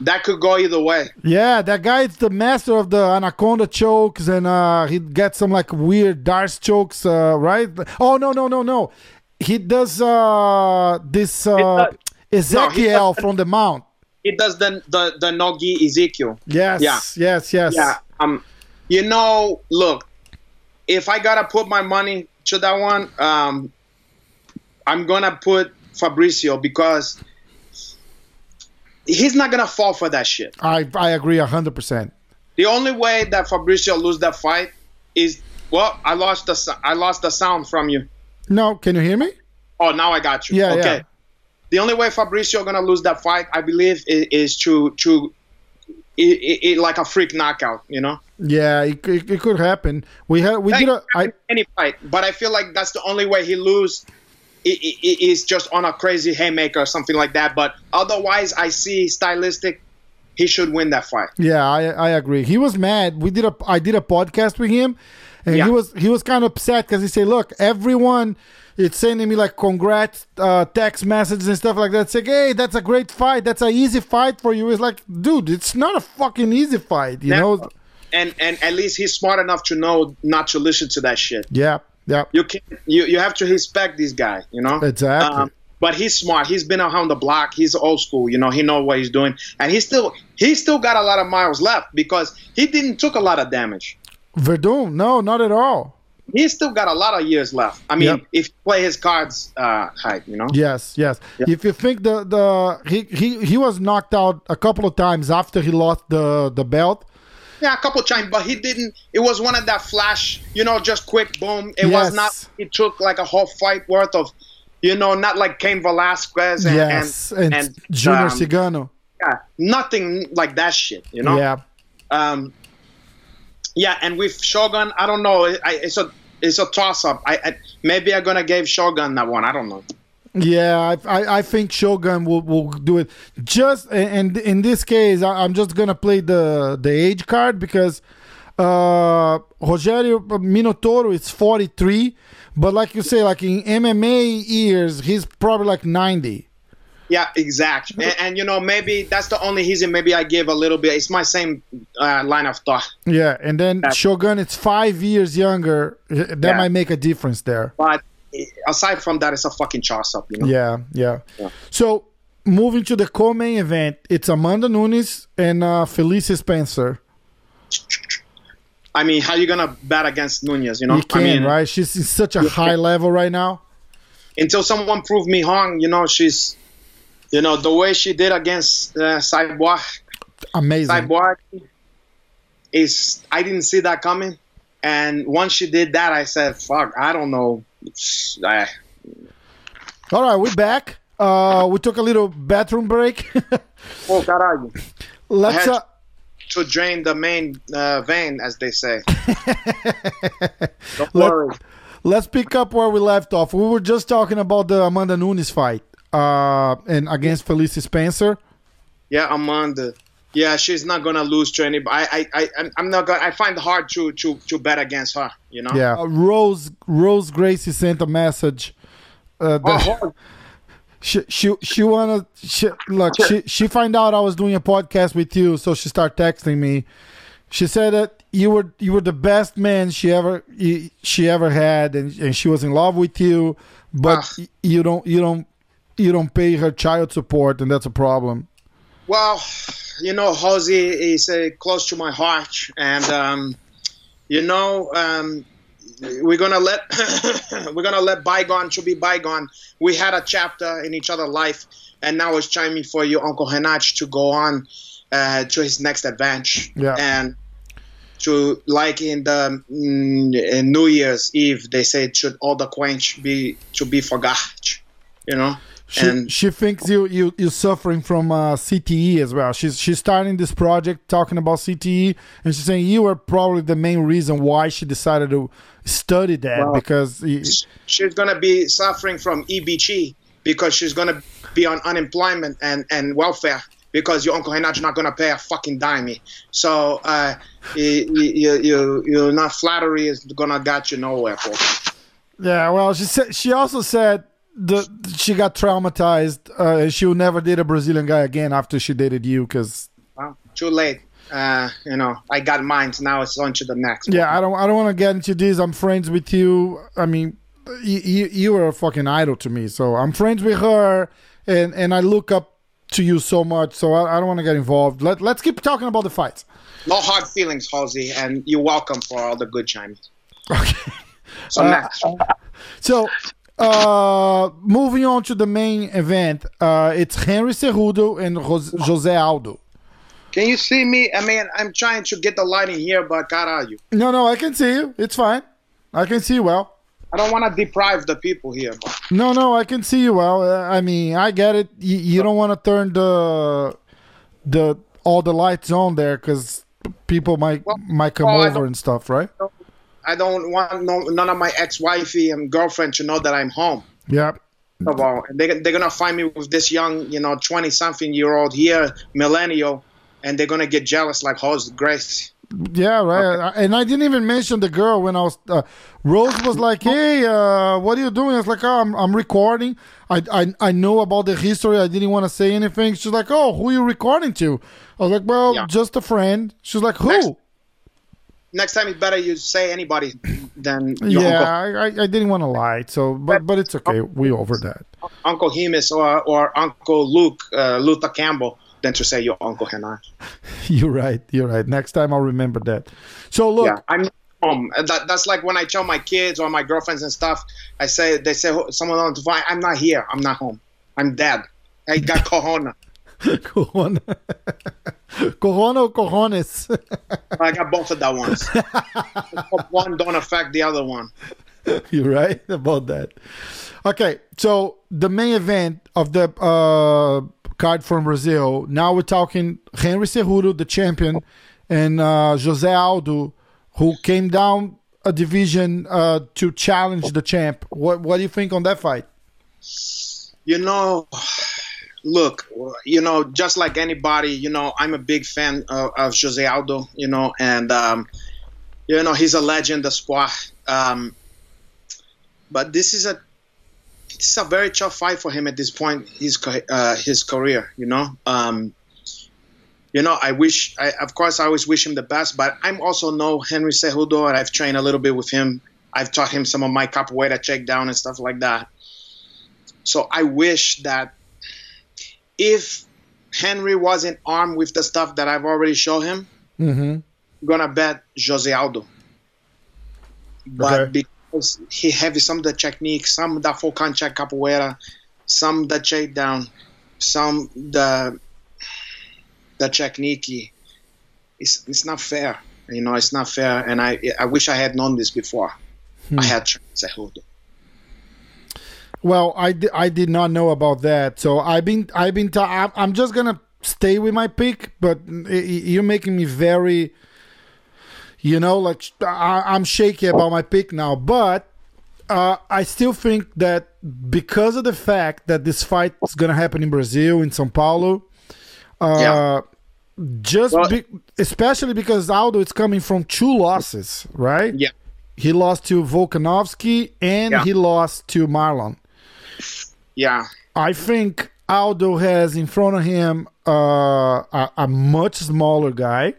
That could go either way. Yeah, that guy is the master of the anaconda chokes, and uh, he gets some like weird d'arce chokes, uh, right? Oh no, no, no, no. He does uh, this uh, Ezekiel does- from the Mount. It does the the the Nogi Ezekiel. Yes, Yeah. yes, yes. Yeah. Um. You know, look, if I gotta put my money to that one, um, I'm gonna put Fabricio because he's not gonna fall for that shit. I I agree hundred percent. The only way that Fabricio lose that fight is well, I lost the I lost the sound from you. No, can you hear me? Oh, now I got you. Yeah, okay. yeah. The only way Fabricio gonna lose that fight, I believe, is, is to to it, it, it, like a freak knockout. You know. Yeah, it, it, it could happen. We had we did a I any fight, but I feel like that's the only way he lose. i- i- i- Is just on a crazy haymaker or something like that. But otherwise, I see stylistic. He should win that fight. yeah I I agree. He was mad. We did a I did a podcast with him, and Yeah. he was he was kind of upset because he said, "Look, everyone." It's sending me like congrats uh, text messages and stuff like that. It's like, hey, that's a great fight. That's an easy fight for you. It's like, dude, it's not a fucking easy fight, you know? And and at least he's smart enough to know not to listen to that shit. Yeah, yeah. You can you you have to respect this guy. You know. Um, Exactly. but he's smart. He's been around the block. He's old school. You know. He know what he's doing, and he still he still got a lot of miles left because he didn't took a lot of damage. Werdum, no, not at all. He's still got a lot of years left. I mean, Yep. if you play his cards uh, right, you know. Yes, yes. Yeah. If you think the the he, he he was knocked out a couple of times after he lost the the belt. Yeah, a couple times, but he didn't. It was one of that flash, you know, just quick boom. It Yes. was not. It took like a whole fight worth of, you know, not like Cain Velasquez and yes, and, and, and Junior um, Cigano. yeah, nothing like that shit. You know. Yeah, Um, yeah, and with Shogun, I don't know. I, it's a it's a toss up. I, I maybe I'm gonna give Shogun that one. I don't know. Yeah. I, I I think Shogun will will do it. Just and in this case, I, I'm just gonna play the the age card because uh Rogério Minotauro is 43, but like you say, like in MMA years, he's probably like 90. Yeah, exact. And, and you know, maybe that's the only reason. Maybe I give a little bit. It's my same uh, line of thought. Yeah, and then Shogun, it's five years younger. That Yeah. might make a difference there. But aside from that, it's a fucking toss up. You know. Yeah, yeah. Yeah. So moving to the co-main event, it's Amanda Nunes and uh, Felicia Spencer. I mean, how you gonna bet against Nunes? You know, You can, I mean, right? She's in such a high level right now. until someone proved me wrong, you know, she's, you know, the way she did against uh, Cyborg, Amazing. Cyborg, is I didn't see that coming, and once she did that, I said, "Fuck, I don't know." I, All right, we're back. Uh, we took a little bathroom break. Oh, caralho. Let's. Uh, To drain the main uh, vein, as they say. Don't Let- worry. let's pick up where we left off. We were just talking about the Amanda Nunes fight, uh, and against Felicia Spencer. Yeah, Amanda. Yeah, she's not gonna lose to anybody. I, I, I, I'm- I'm not gonna. I find it hard to, to, to bet against her. You know. Yeah, uh, Rose Rose Gracie sent a message. Uh, that Oh, she she she wanna she, look she she find out I was doing a podcast with you, so she start texting me. She said that you were you were the best man she ever she ever had, and, and she was in love with you, but Ah. y- you don't you don't you don't pay her child support, and that's a problem. Well, you know, Josie is uh, close to my heart, and um, you know, um, we're gonna let we're gonna let bygone to be bygone. We had a chapter in each other's life, and now it's time for you, Uncle Henach, to go on uh, to his next adventure, Yeah. and to like in the mm, in New Year's Eve, they say should all the quench be to be forgot, you know. She, and she thinks you you you're suffering from uh, CTE as well. She's she's starting this project talking about CTE, and she's saying you were probably the main reason why she decided to study that Well, because y- she's going to be suffering from EBG because she's going to be on unemployment and, and welfare because your uncle Henach's not going to pay a fucking dime. So uh, you, you, you, you not flattery is going to get you nowhere, folks. yeah. Well, she said she also said the she got traumatized uh, and she will never date a Brazilian guy again after she dated you because Well, too late. Uh, you know, I got mine. Now it's on to the next. yeah I don't I don't want to get into this. I'm friends with you. I mean. You, you you are a fucking idol to me, so I'm friends with her, and, and I look up to you so much. So I, I don't want to get involved. Let let's keep talking about the fights. No hard feelings, Halsey, and you're welcome for all the good Chinese. Okay. So Uh, next. So, uh, moving on to the main event, uh, it's Henry Cejudo and Jos- Jose Aldo. Can you see me? I mean, I'm trying to get the light in here, but caralho. No, no, I can see you. It's fine. I can see you well. I don't want to deprive the people here, but No, no, I can see you well. Uh, I mean, I get it. You, you don't want to turn the the all the lights on there because people might Well, might come well, over and stuff, right? I don't want no, none of my ex-wifey and girlfriend to know that I'm home. Yeah. Of all, they they're gonna find me with this young, you know, twenty-something-year-old here, millennial, and they're gonna get jealous like Hose Grace. Yeah, right. And I didn't even mention the girl when I was. Uh, Rose was like, "Hey, uh, what are you doing?" I was like, "Oh, I'm, I'm recording. I, I I know about the history. I didn't want to say anything." She's like, "Oh, who are you recording to?" I was like, "Well, Yeah. just a friend." She's like, "Who?" Next- Next time, it's better you say anybody than your yeah, uncle, I, I, didn't want to lie. So, but but it's okay. We over that. Uncle Hemus or or Uncle Luke, uh, Luther Campbell, than to say your Uncle Hannah. You're right. You're right. Next time I'll remember that. So look, Yeah, I'm home. That, that's like when I tell my kids or my girlfriends and stuff. I say they say someone on the phone. I'm not here. I'm not home. I'm dead. I got corona. corona, corona or cojones. I got both of that ones. one don't affect the other one. You're right about that. Okay, so the main event of the uh, card from Brazil. Now we're talking Henry Cejudo, the champion, and uh, Jose Aldo, who came down a division uh, to challenge the champ. What What do you think on that fight? You know, look, you know, just like anybody, you know, I'm a big fan of, of Jose Aldo, you know, and, um, you know, he's a legend, the sport. Um, but this is a is a very tough fight for him at this point his uh, his career. You know, um, you know, I wish, I, of course, I always wish him the best. But I'm also know Henry Cejudo, and I've trained a little bit with him. I've taught him some of my capoeira check down and stuff like that. So I wish that if Henry wasn't armed with the stuff that I've already shown him, Mm-hmm. I'm gonna bet Jose Aldo. But Okay. because he have some of the technique, some da full contact capoeira, some the check down, some the the technique, it's it's not fair. You know, it's not fair, and I I wish I had known this before. I had trained Cejudo. Well, I, di- I did not know about that. So I've been I've been ta- I'm- just gonna stay with my pick, but you're making me very, you know, like I, I'm shaky about my pick now. But uh, I still think that because of the fact that this fight is gonna happen in Brazil in São Paulo, uh, Yeah. just Well- be, especially because Aldo is coming from two losses, right? Yeah. He lost to Volkanovski and Yeah. he lost to Marlon. Yeah. I think Aldo has in front of him uh, a, a much smaller guy.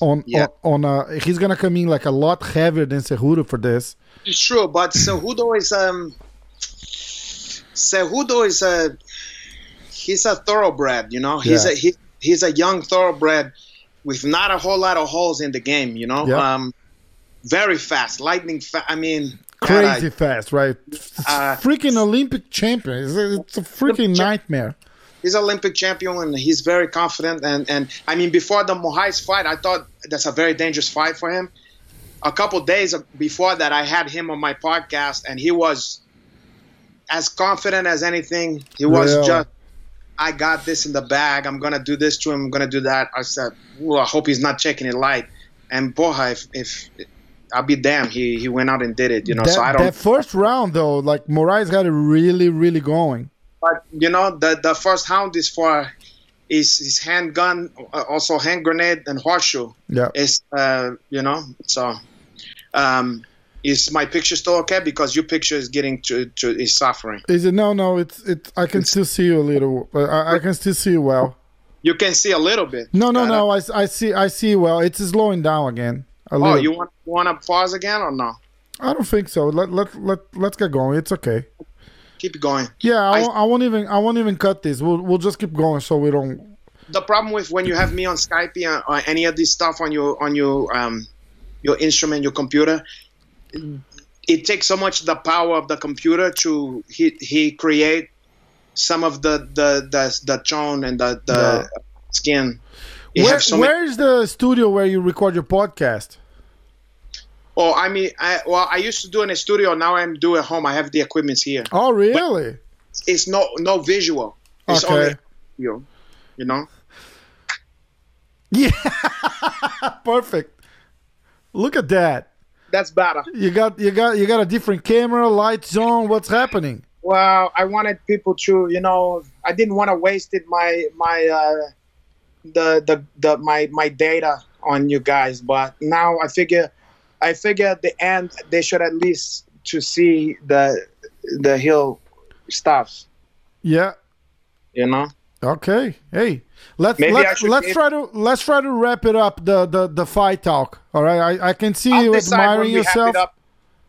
On Yeah. on, on a, he's gonna come in like a lot heavier than Cejudo for this. It's true, but Cejudo is um Cejudo is a he's a thoroughbred, you know. He's Yeah. a he, he's a young thoroughbred with not a whole lot of holes in the game, you know. Yeah. Um very fast, lightning fast. I mean, Crazy fast, right? Uh, freaking Olympic champion. It's a, it's a freaking nightmare. he's Olympic champion and he's very confident. And, and I mean, before the Moraes fight, I thought that's a very dangerous fight for him. A couple days before that, I had him on my podcast, and he was as confident as anything. He was Really? just, I got this in the bag. I'm gonna do this to him. I'm gonna do that. I said, well, I hope he's not checking it light. And Boha, if, if I'll be damned, he he went out and did it. You know, that, so I don't. that first round though, like Moraes got it really, really going. But you know, the the first hound is for his his handgun, uh, also hand grenade and horseshoe. Yeah. Is uh, you know, so um, is my picture still okay? Because your picture is getting to to is suffering. Is it no, no? It's it. I can still see you a little. uh, I, I can still see you well. You can see a little bit. No, no, no. I, I see. I see well. It's slowing down again. Oh, you want want to pause again or no? I don't think so. Let let let let's get going. It's okay. Keep going. Yeah, I, I- won't, I won't even I won't even cut this. We'll we'll just keep going so we don't. The problem with when you have me on Skype or, or any of this stuff on your on your um your instrument, your computer, it takes so much the power of the computer to he he create some of the the the, the tone and the the skin. You Where, have so many- where's the studio where you record your podcast? Oh, I mean, I, well, I used to do in a studio. Now I'm doing at home. I have the equipments here. Oh, really? It's no no visual. It's Okay. only you. You know. Yeah, perfect. Look at that. That's better. You got you got you got a different camera, lights on. What's happening? Well, I wanted people to, you know, I didn't want to waste it my my uh, the the the my my data on you guys, but now I figure I figure at the end they should at least to see the the hill stuff, Yeah. you know. Okay. Hey, let's Maybe let's let's try to let's try to wrap it up. The the the fight talk. All right. I, I can see I'll you admiring yourself.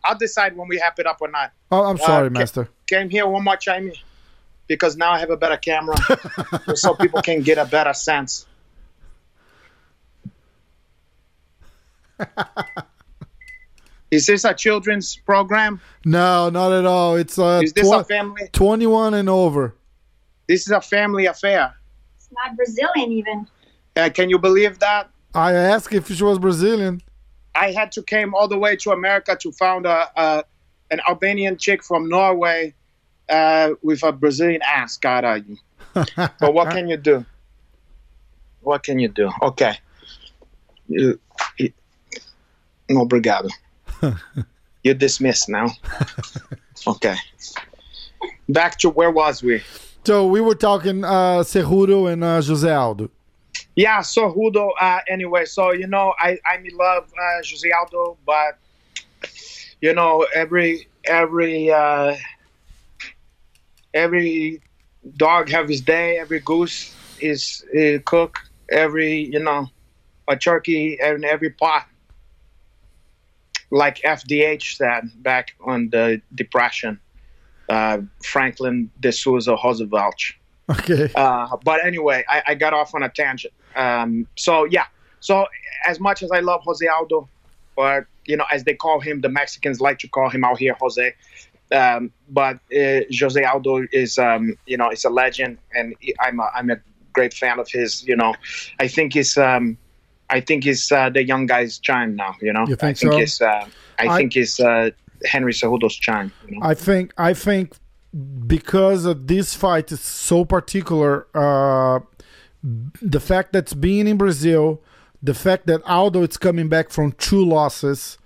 I'll decide when we wrap it up or not. Oh, I'm uh, sorry, okay. Master. Came here one more time because now I have a better camera, so people can get a better sense. Is this a children's program? No, not at all. It's uh, Is this twen- a family? 21 and over. This is a family affair. It's not Brazilian even. Uh, can you believe that? I asked if she was Brazilian. I had to came all the way to America to found a, a an Albanian chick from Norway uh, with a Brazilian ass. God, are you? But what can you do? What can you do? Okay. You, you, obrigado. You're dismissed now. Okay. Back to where was we? So we were talking uh, Cejudo and uh, Jose Aldo. Yeah, so Hudo. Uh, anyway, so you know, I I'm in love uh, Jose Aldo, but you know, every every uh, every dog have his day. Every goose is uh, cook. Every you know, a turkey and every pot. Like FDH said back on the depression, uh, Franklin de Souza Roosevelt. Okay. Uh, but anyway, I, I got off on a tangent. Um, so yeah, so as much as I love Jose Aldo, or you know, as they call him, the Mexicans like to call him out here Jose. Um, but uh, Jose Aldo is, um, you know, is a legend, and I'm a, I'm a great fan of his. You know, I think he's, um, I think he's uh, the young guy's chime now. You know, You think I think so? it's, uh, I, I- think it's uh, Henry Cejudo's chime. You know? I think I think because of this fight is so particular, uh, the fact that's being in Brazil, the fact that Aldo is coming back from two losses,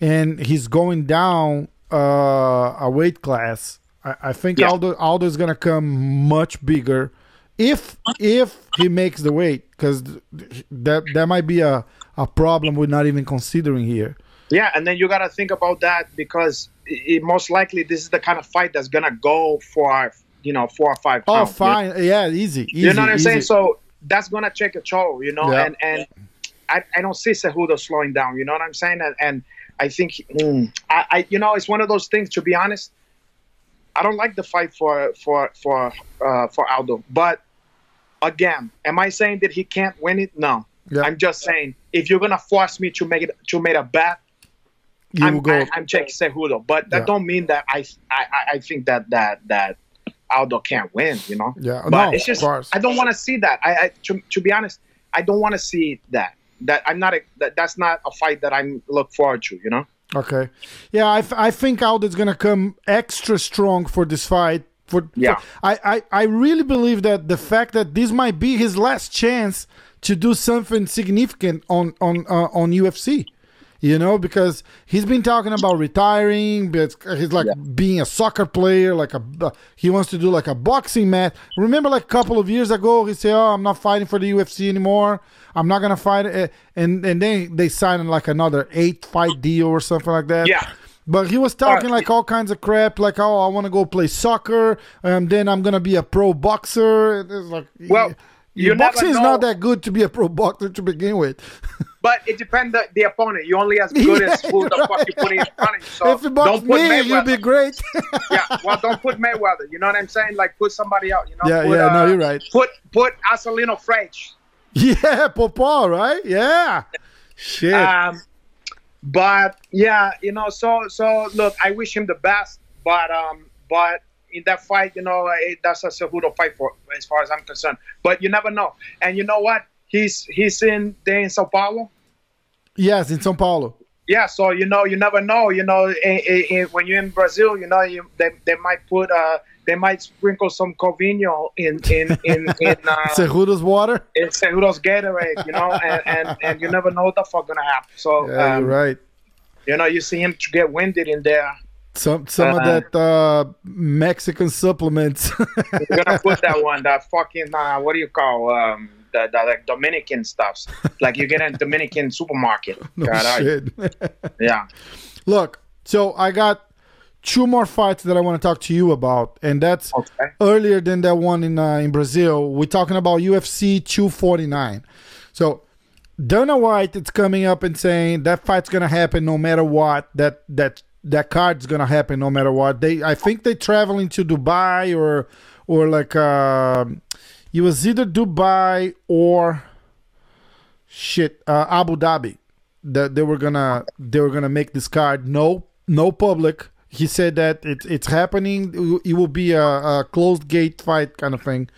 and he's going down uh, a weight class. I, I think Yeah. Aldo Aldo is gonna come much bigger if if he makes the weight because that that might be a a problem we're not even considering here. Yeah, and then you got to think about that because it, most likely this is the kind of fight that's gonna go for you know four or five. Oh, pounds. fine, yeah, easy, easy. You know what I'm easy. saying? So that's gonna take a toll, you know. Yeah. And and I, I don't see Cejudo slowing down. You know what I'm saying? And, and I think mm, I, I you know it's one of those things. To be honest, I don't like the fight for for for uh, for Aldo. But again, am I saying that he can't win it? No. Yeah. I'm just saying if you're gonna force me to make it to make a bet, you I'm will go. I, Cejudo. But that Yeah. don't mean that I I I- I think that that that Aldo can't win. You know. yeah, But no, it's just of course. I don't want to see that. I, I to, to be honest, I don't want to see that. That I'm not a, that, that's not a fight that I'm look forward to. You know. Okay. Yeah, I, I think Aldo's going to come extra strong for this fight. For, Yeah. for- I, I, I really believe that the fact that this might be his last chance to do something significant on on uh, on UFC. You know, because he's been talking about retiring, but he's like being a soccer player, like a uh, he wants to do like a boxing match. Remember, like a couple of years ago, he said, "Oh, I'm not fighting for the UFC anymore. I'm not gonna fight." it." And and then they signed like another eight fight deal or something like that. Yeah. But he was talking like all kinds of crap, like, "Oh, I want to go play soccer, and then I'm gonna be a pro boxer." It's like, Well, your you boxing is not that good to be a pro boxer to begin with. But it depends the, the opponent. You only as good as who the you're fuck you put in front of you. So if you box don't put me, Mayweather. you'll be great. yeah, well, don't put Mayweather. You know what I'm saying? Like put somebody else. You know? Yeah, put, yeah, no, uh, you're right. Put put Acelino Freitas. yeah, Popó, right? Yeah. Shit. Um, but yeah, you know, so so look, I wish him the best, but um, but in that fight, you know, it, that's a Cejudo fight for as far as I'm concerned. But you never know, and you know what? He's he's in there in Sao Paulo. yes, in São Paulo. Yeah, so you know, you never know. You know, i i when you're in Brazil, you know, you, they they might put uh they might sprinkle some Covinho in in in in, uh, Cejudo's water. in Cejudo's Gatorade, you know, and, and and you never know what the fuck gonna happen. So Yeah, um, you're right. you know, you see him to get winded in there. Some some of uh, that uh, Mexican supplements. You're gonna put that one, that fucking uh, what do you call um the, the like Dominican stuffs, like you get in Dominican supermarket. no God, I- shit. yeah, Look, so I got two more fights that I want to talk to you about, and that's Okay. earlier than that one in uh, in Brazil. We're talking about UFC 249. So Dana White it's coming up and saying that fight's gonna happen no matter what. That that that card's gonna happen no matter what. They I think they're traveling to Dubai or or like uh, it was either Dubai or shit uh, Abu Dhabi that they were gonna they were gonna make this card no no public. He said that it, it's happening. It will- be a, a closed gate fight kind of thing.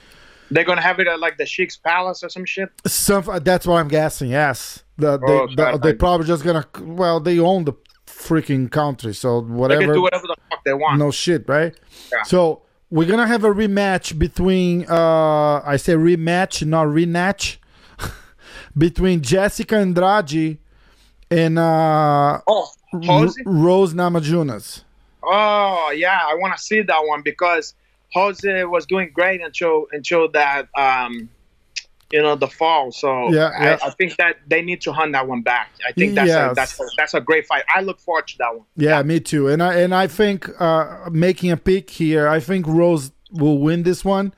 they're gonna have it at like the Sheik's Palace or some shit. Some that's what I'm guessing. Yes, the, they Oh, the, they probably just gonna well they own the freaking country, so whatever. They can do whatever the fuck they want. No shit, right? Yeah. So we're gonna have a rematch between uh I say rematch, not rematch, between Jessica Andrade and uh Oh, Rose Namajunas. Oh yeah, I want to see that one because Jose was doing great until until that um, you know the fall. So Yeah, yeah. I, I think that they need to hunt that one back. I think that's Yes. a, that's a, that's a great fight. I look forward to that one. Yeah, me too. And I and I think uh making a pick here, I think Rose will win this one.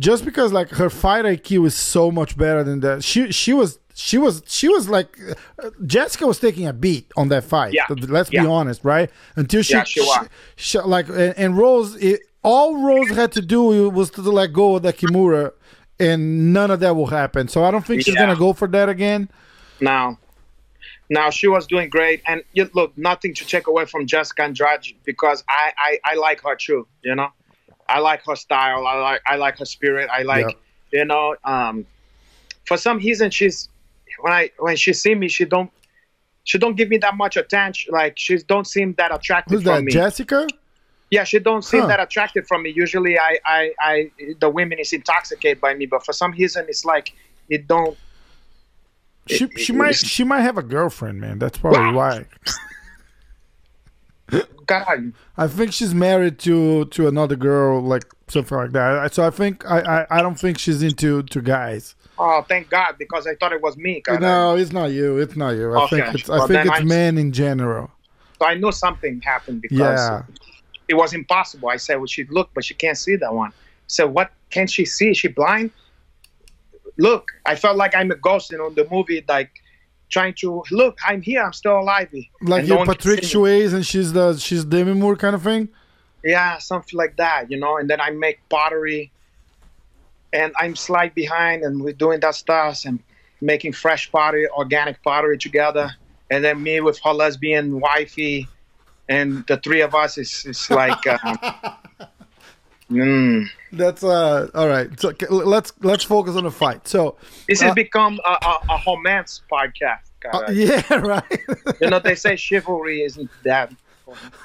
Just because like her fight IQ is so much better than that. She she was she was she was like uh, Jessica was taking a beat on that fight. Yeah. Let's Yeah. be honest, right? Until she, Yeah, she was. she- like and, and Rose it, all Rose had to do was to let go of the Kimura and none of that will happen. So I don't think she's Yeah. going to go for that again. Now, now she was doing great, and you, look, nothing to take away from Jessica Andrade because I, I I like her too. You know, I like her style. I like I like her spirit. I like you know. Um, for some reason, she's when I when she see me, she don't she don't give me that much attention. Like she don't seem that attractive Who's that? me. Jessica? Yeah, she don't seem Huh. that attracted from me. Usually, I, I, I, the women is intoxicated by me, but for some reason, it's like it don't. She It- she it- might she might have a girlfriend, man. That's probably Wow. why. Caralho. I think she's married to to another girl, like something like that. So I think I I, I don't think she's into to guys. Oh, thank God, because I thought it was me. No, it's not you. It's not you. I Okay. think it's I Well, think it's I'm- men in general. So I know something happened because Yeah. it was impossible. I said, well, she look, but she can't see that one. So what can she see? Is she blind? Look, I felt like I'm a ghost, you know, in the movie, like trying to look. I'm here. I'm still alive. Like you, no Patrick. Swayze, and she's the she's Demi Moore kind of thing. Yeah, something like that, you know. And then I make pottery, and I'm slide behind, and we're doing that stuff and making fresh pottery, organic pottery together. And then me with her lesbian wifey, and the three of us is is like, uh, mm. That's uh all right. So let's let's focus on the fight. So this has Uh, become a, a, a romance podcast. uh, yeah, right. You know, they say chivalry isn't that.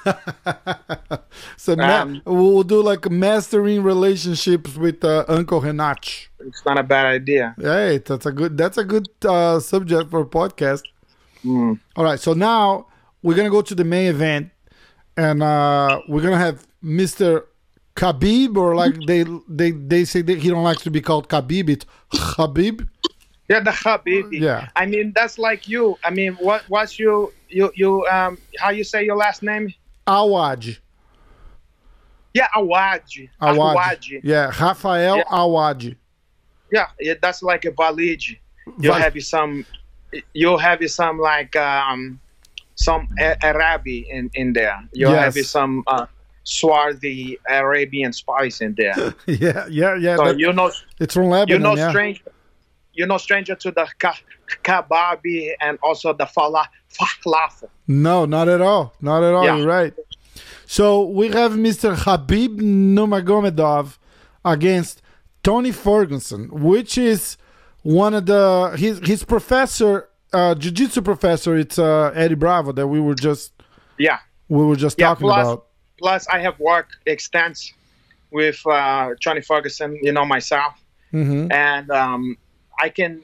so ma- Um, we'll do like mastering relationships with uh, Uncle Renach. It's not a bad idea. Hey, that's a good that's a good uh, subject for a podcast. Mm. All right, so now we're gonna go to the main event, and uh, we're gonna have Mister Khabib, or like they they they say that he don't like to be called Khabib. It's Khabib. Yeah, the Habibi. Yeah. I mean, that's like you. I mean, what what's you you you um how you say your last name? Awad. Yeah, Awaji. Awad. Awaji. Yeah, Rafael Yeah. Awad. Yeah, yeah, that's like a Valiji. You'll Val- have some. You'll have some like um some A- Arabi in in there. You'll have some uh, Swarthy Arabian spice in there. yeah, yeah, yeah. So you know it's from Lebanon. you know yeah. stranger. You're no stranger to the ka- kababi and also the fala falafel. No, not at all. Not at all. Yeah. You're right. So we have Mr. Habib Nurmagomedov against Tony Ferguson, which is one of the his his professor, uh, jiu-jitsu professor. It's uh, Eddie Bravo that we were just Yeah. we were just Yeah, talking plus- about. Plus, I have worked extensive with uh, Johnny Ferguson. You know myself, hmm and um, I can.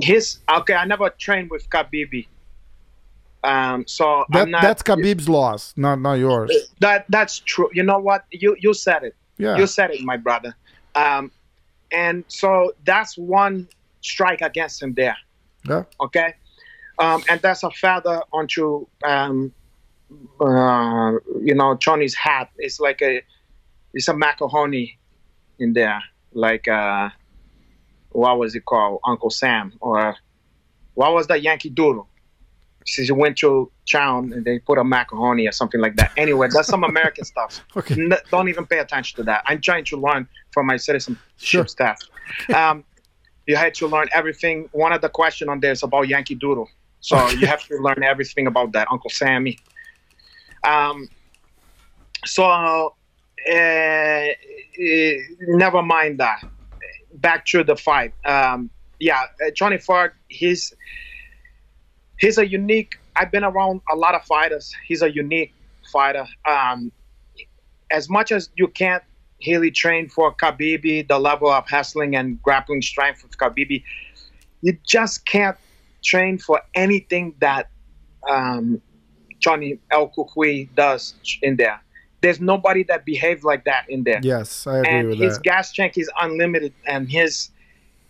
His okay. I never trained with Khabib. Um, so That I'm not. that's Khabib's loss, not not yours. that that's true. You know what? You you said it. Yeah. You said it, my brother. Um, and so that's one strike against him there. Yeah. Okay. Um, and that's a feather onto um, uh, you know Johnny's hat. It's like a it's a macaroni in there, like uh, what was it called, Uncle Sam, or what was that Yankee Doodle? She went to town and they put a macaroni or something like that. Anyway, that's some American stuff. Okay. N- don't even pay attention to that. I'm trying to learn from my citizenship Sure. staff. Um, you had to learn everything. One of the question on there is about Yankee Doodle, so you have to learn everything about that. Uncle Sammy. Um, so uh, uh, never mind that. Back to the fight. Um, yeah, uh, Johnny Fark. He's he's a unique. I've been around a lot of fighters. He's a unique fighter. Um, as much as you can't really train for Khabib, the level of hustling and grappling strength of Khabib, you just can't train for anything that um, Johnny El Cucuy does in there. There's nobody that behaves like that in there Yes, I agree and with his that. gas tank is unlimited and his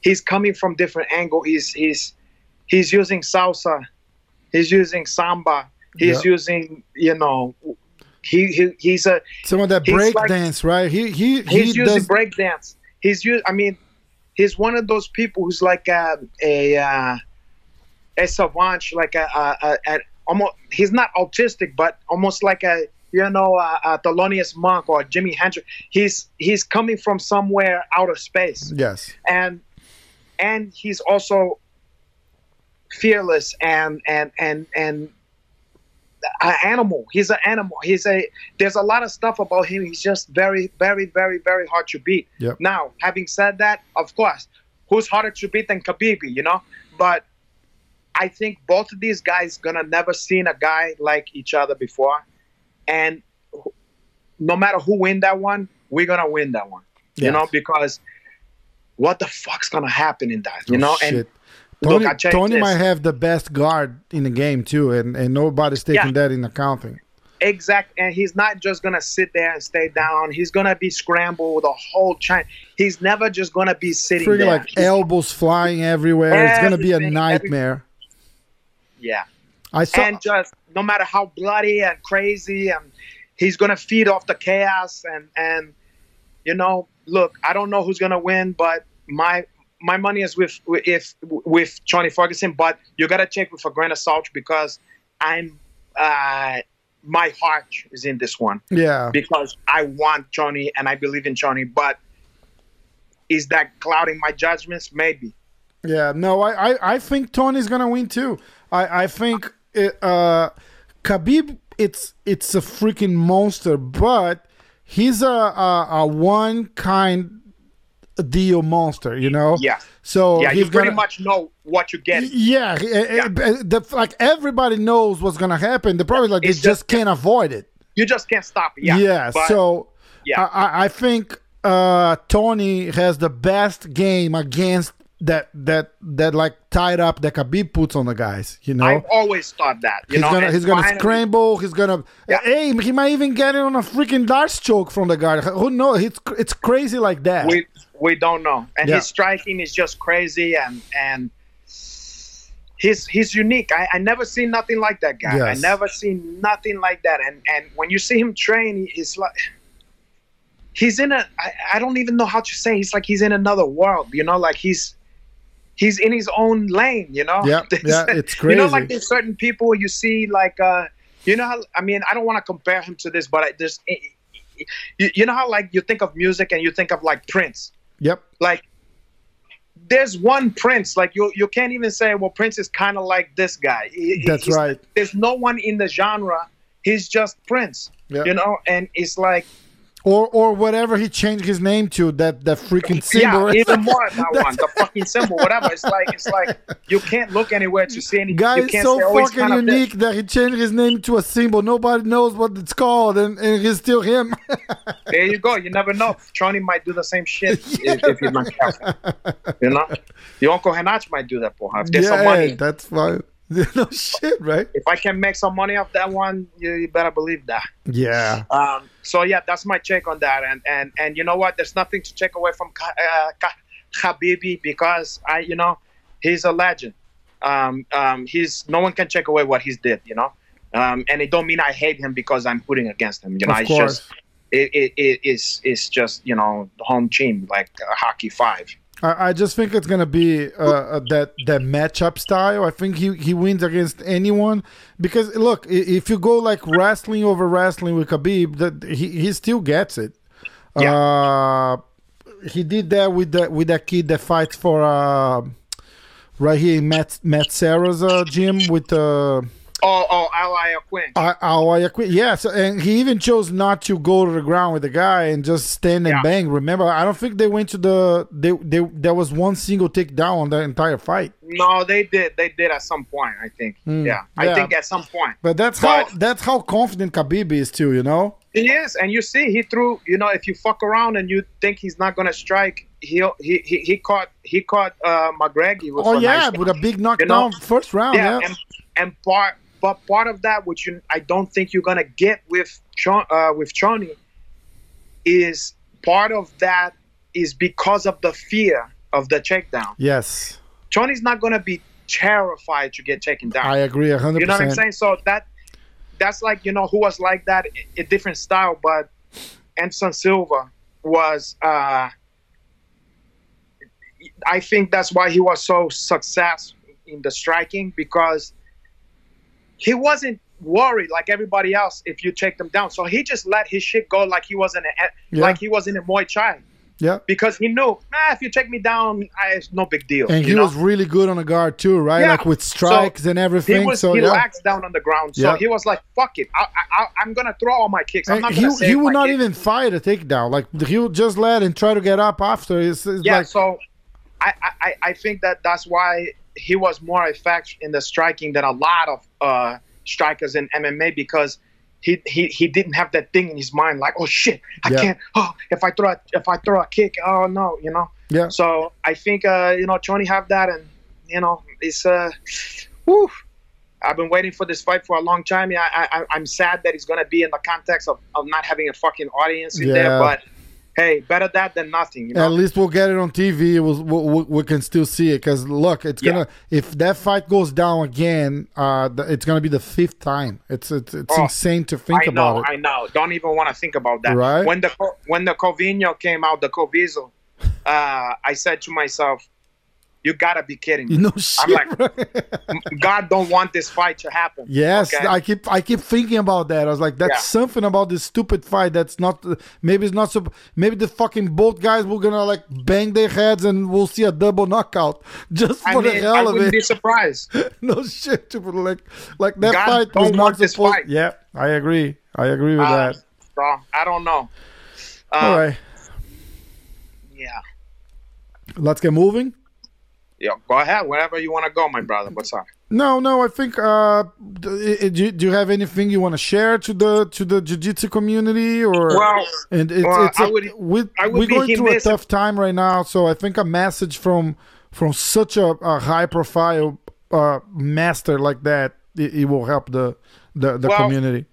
he's coming from different angle he's he's he's using salsa he's using samba he's Yeah. using you know he, he he's a Some of that break like- dance, right? He he he he's using does. breakdance he's used i mean he's one of those people who's like a a uh, a savant like a, a, a, a almost he's not autistic but almost like a you know a, a Thelonious Monk or Jimi Hendrix he's he's coming from somewhere out of space. Yes. and and he's also fearless and and and and an animal. He's an animal. He's a there's a lot of stuff about him. He's just very very very very hard to beat. Yep. now having said that of course who's harder to beat than Khabib you know? But I think both of these guys gonna never seen a guy like each other before and no matter who win that one, we're gonna win that one. You know, because what the fuck's gonna happen in that? You oh, know, and Oh, Shit. look, Tony, checked Tony might have the best guard in the game too, and, and nobody's taking Yeah. that in accounting. exact, and he's not just gonna sit there and stay down. He's gonna be scrambled the whole time. He's never just gonna be sitting Freaking there. like He's- elbows flying everywhere. It's gonna be a Everything, nightmare. yeah. I saw. and just no matter how bloody and crazy and he's gonna feed off the chaos and and you know look i don't know who's gonna win but my my money is with if with Johnny Ferguson but you gotta check with a grain of salt because i'm uh my heart is in this one yeah. because i want johnny and i believe in johnny but is that clouding my judgments maybe Yeah, no, I, I, I think Tony's gonna win too. I, I think uh, Khabib, it's it's a freaking monster, but he's a a, a one kind deal monster, you know. yeah So yeah he's you pretty gonna, much know what you get Yeah, eh, eh, the, like everybody knows what's gonna happen. The problem is like It's they just just- can't avoid it. you just can't stop it yeah but- so Yeah. I, I- I think uh, Tony has the best game against that that that like tied up that Khabib puts on the guys. You know, I've always thought that. You he's know, gonna and he's gonna scramble. He's gonna Yeah. hey, he might even get it on a freaking d'arce choke from the guard. Who knows? It's it's crazy like that. We we don't know, and Yeah. his striking is just crazy, and and he's he's unique. I, I never seen nothing like that guy. I never seen nothing like that. And and when you see him train, he- he's like. He's in a. I, I don't even know how to say. He's like he's in another world. You know, like he's he's in his own lane. You know. Yeah, yeah, it's crazy. You know, like there's certain people you see like. uh You know how I mean I don't want to compare him to this, but I, there's. You, you know how like you think of music and you think of like Prince Yep. like there's one prince like you you can't even say well prince is kind of like this guy He- That's right. there's no one in the genre he's just prince Yeah. you know and it's like Or or whatever he changed his name to that that freaking symbol. yeah even more that one the fucking symbol whatever it's like it's like you can't look anywhere to see any Guy you is so oh, fucking kind of this. unique that he changed his name to a symbol. Nobody knows what it's called, and, and he's still him. there you go you never know Tony might do the same shit if, if he's not careful you know your uncle Henach might do that porra. if there's some money that's fine. no shit, right? if I can make some money off that one you, you better believe that Yeah. Um, so yeah, that's my check on that. And and and you know what? There's nothing to take away from uh, Habibi because I, you know, he's a legend. Um, um, he's no one can take away what he's did. You know, um, and it don't mean I hate him because I'm putting against him. You know, Of it's course. just it, it, it is it's just you know the home team like uh, hockey five. I, I just think it's gonna be uh, that that matchup style. I think he, he wins against anyone because look, if you go like wrestling over wrestling with Khabib, that he, he still gets it. Uh, he did that with that with that kid that fights for uh, right here in Matt Matt Serra's uh, gym with uh, Oh oh, Al Iaquinta. I, I, I. Yes, and he even chose not to go to the ground with the guy and just stand and Yeah. bang. Remember, I don't think they went to the. They, they there was one single takedown on the entire fight. No, they did. They did at some point. I think. Yeah, Hmm. Yeah. I think at some point. But that's how that's how confident Khabib is too. You know. He is, and you see, he threw. You know, if you fuck around and you think he's not gonna strike, he he he, he caught he caught uh, McGregor. Oh yeah, nice with a big knockdown first round. yeah, Yeah. and and part but part of that, which you I don't think you're gonna get with Chon, uh, with Choni, is part of that is because of the fear of the takedown. yes, Choni's not gonna be terrified to get taken down. I agree hundred You know what I'm saying? So that that's like you know who was like that, a different style, but Anderson Silva was. uh I think that's why he was so successful in the striking because he wasn't worried like everybody else if you take them down. So he just let his shit go like he was in a Yeah. like he was in a Muay Thai Yeah, because he knew, ah, if you take me down, I, it's no big deal. and he know? was really good on the guard too, right? Yeah. Like with strikes and he everything. was so he yeah. down on the ground. So Yeah. he was like, "Fuck it, I, I, I'm gonna throw all my kicks. I'm And not he gonna save he would not kicks." even fight a takedown. Like he would just let and try to get up after. It's, it's Yeah, like so I, I, I think that that's why he was more effective in the striking than a lot of uh, strikers in MMA because he he he didn't have that thing in his mind like, oh shit, I Yeah. can't. Oh, if I throw a, if I throw a kick, oh no, you know. Yeah. So I think uh, you know Tony have that, and you know it's uh, whew, I've been waiting for this fight for a long time. Yeah, I, I I'm sad that it's gonna be in the context of, of not having a fucking audience in Yeah. there, but hey, better that than nothing. You know? At least we'll get it on TV. We'll, we, we can still see it because look, it's Yeah. gonna if that fight goes down again, uh, it's gonna be the fifth time. It's it's, it's Oh, insane to think I about know, it. I know. Don't even want to think about that. Right? When the when the Covino came out, the Coviso, uh, I said to myself, "You gotta be kidding me." know, shit. like- bro. God don't want this fight to happen. yes, okay? I keep I keep thinking about that. I was like, that's Yeah. something about this stupid fight. That's not maybe it's not so. Maybe the fucking both guys were gonna like bang their heads and we'll see a double knockout just I for mean, the I hell of wouldn't it. be surprised. no shit. Like like that God fight was not supposed. fight. Yeah, I agree. I agree with Uh, that. so I don't know. Uh, All right, Yeah. let's get moving. Yeah. Go ahead. Wherever you want to go, my brother. What's up? No, no. I think. Uh, do, you- do you have anything you want to share to the to the jiu-jitsu community, or Well, and it's, well, it's I a- would- we, we're going through a tough time right now, so I think a message from from such a, a high profile uh, master like that it, it will help the the, the Well, community.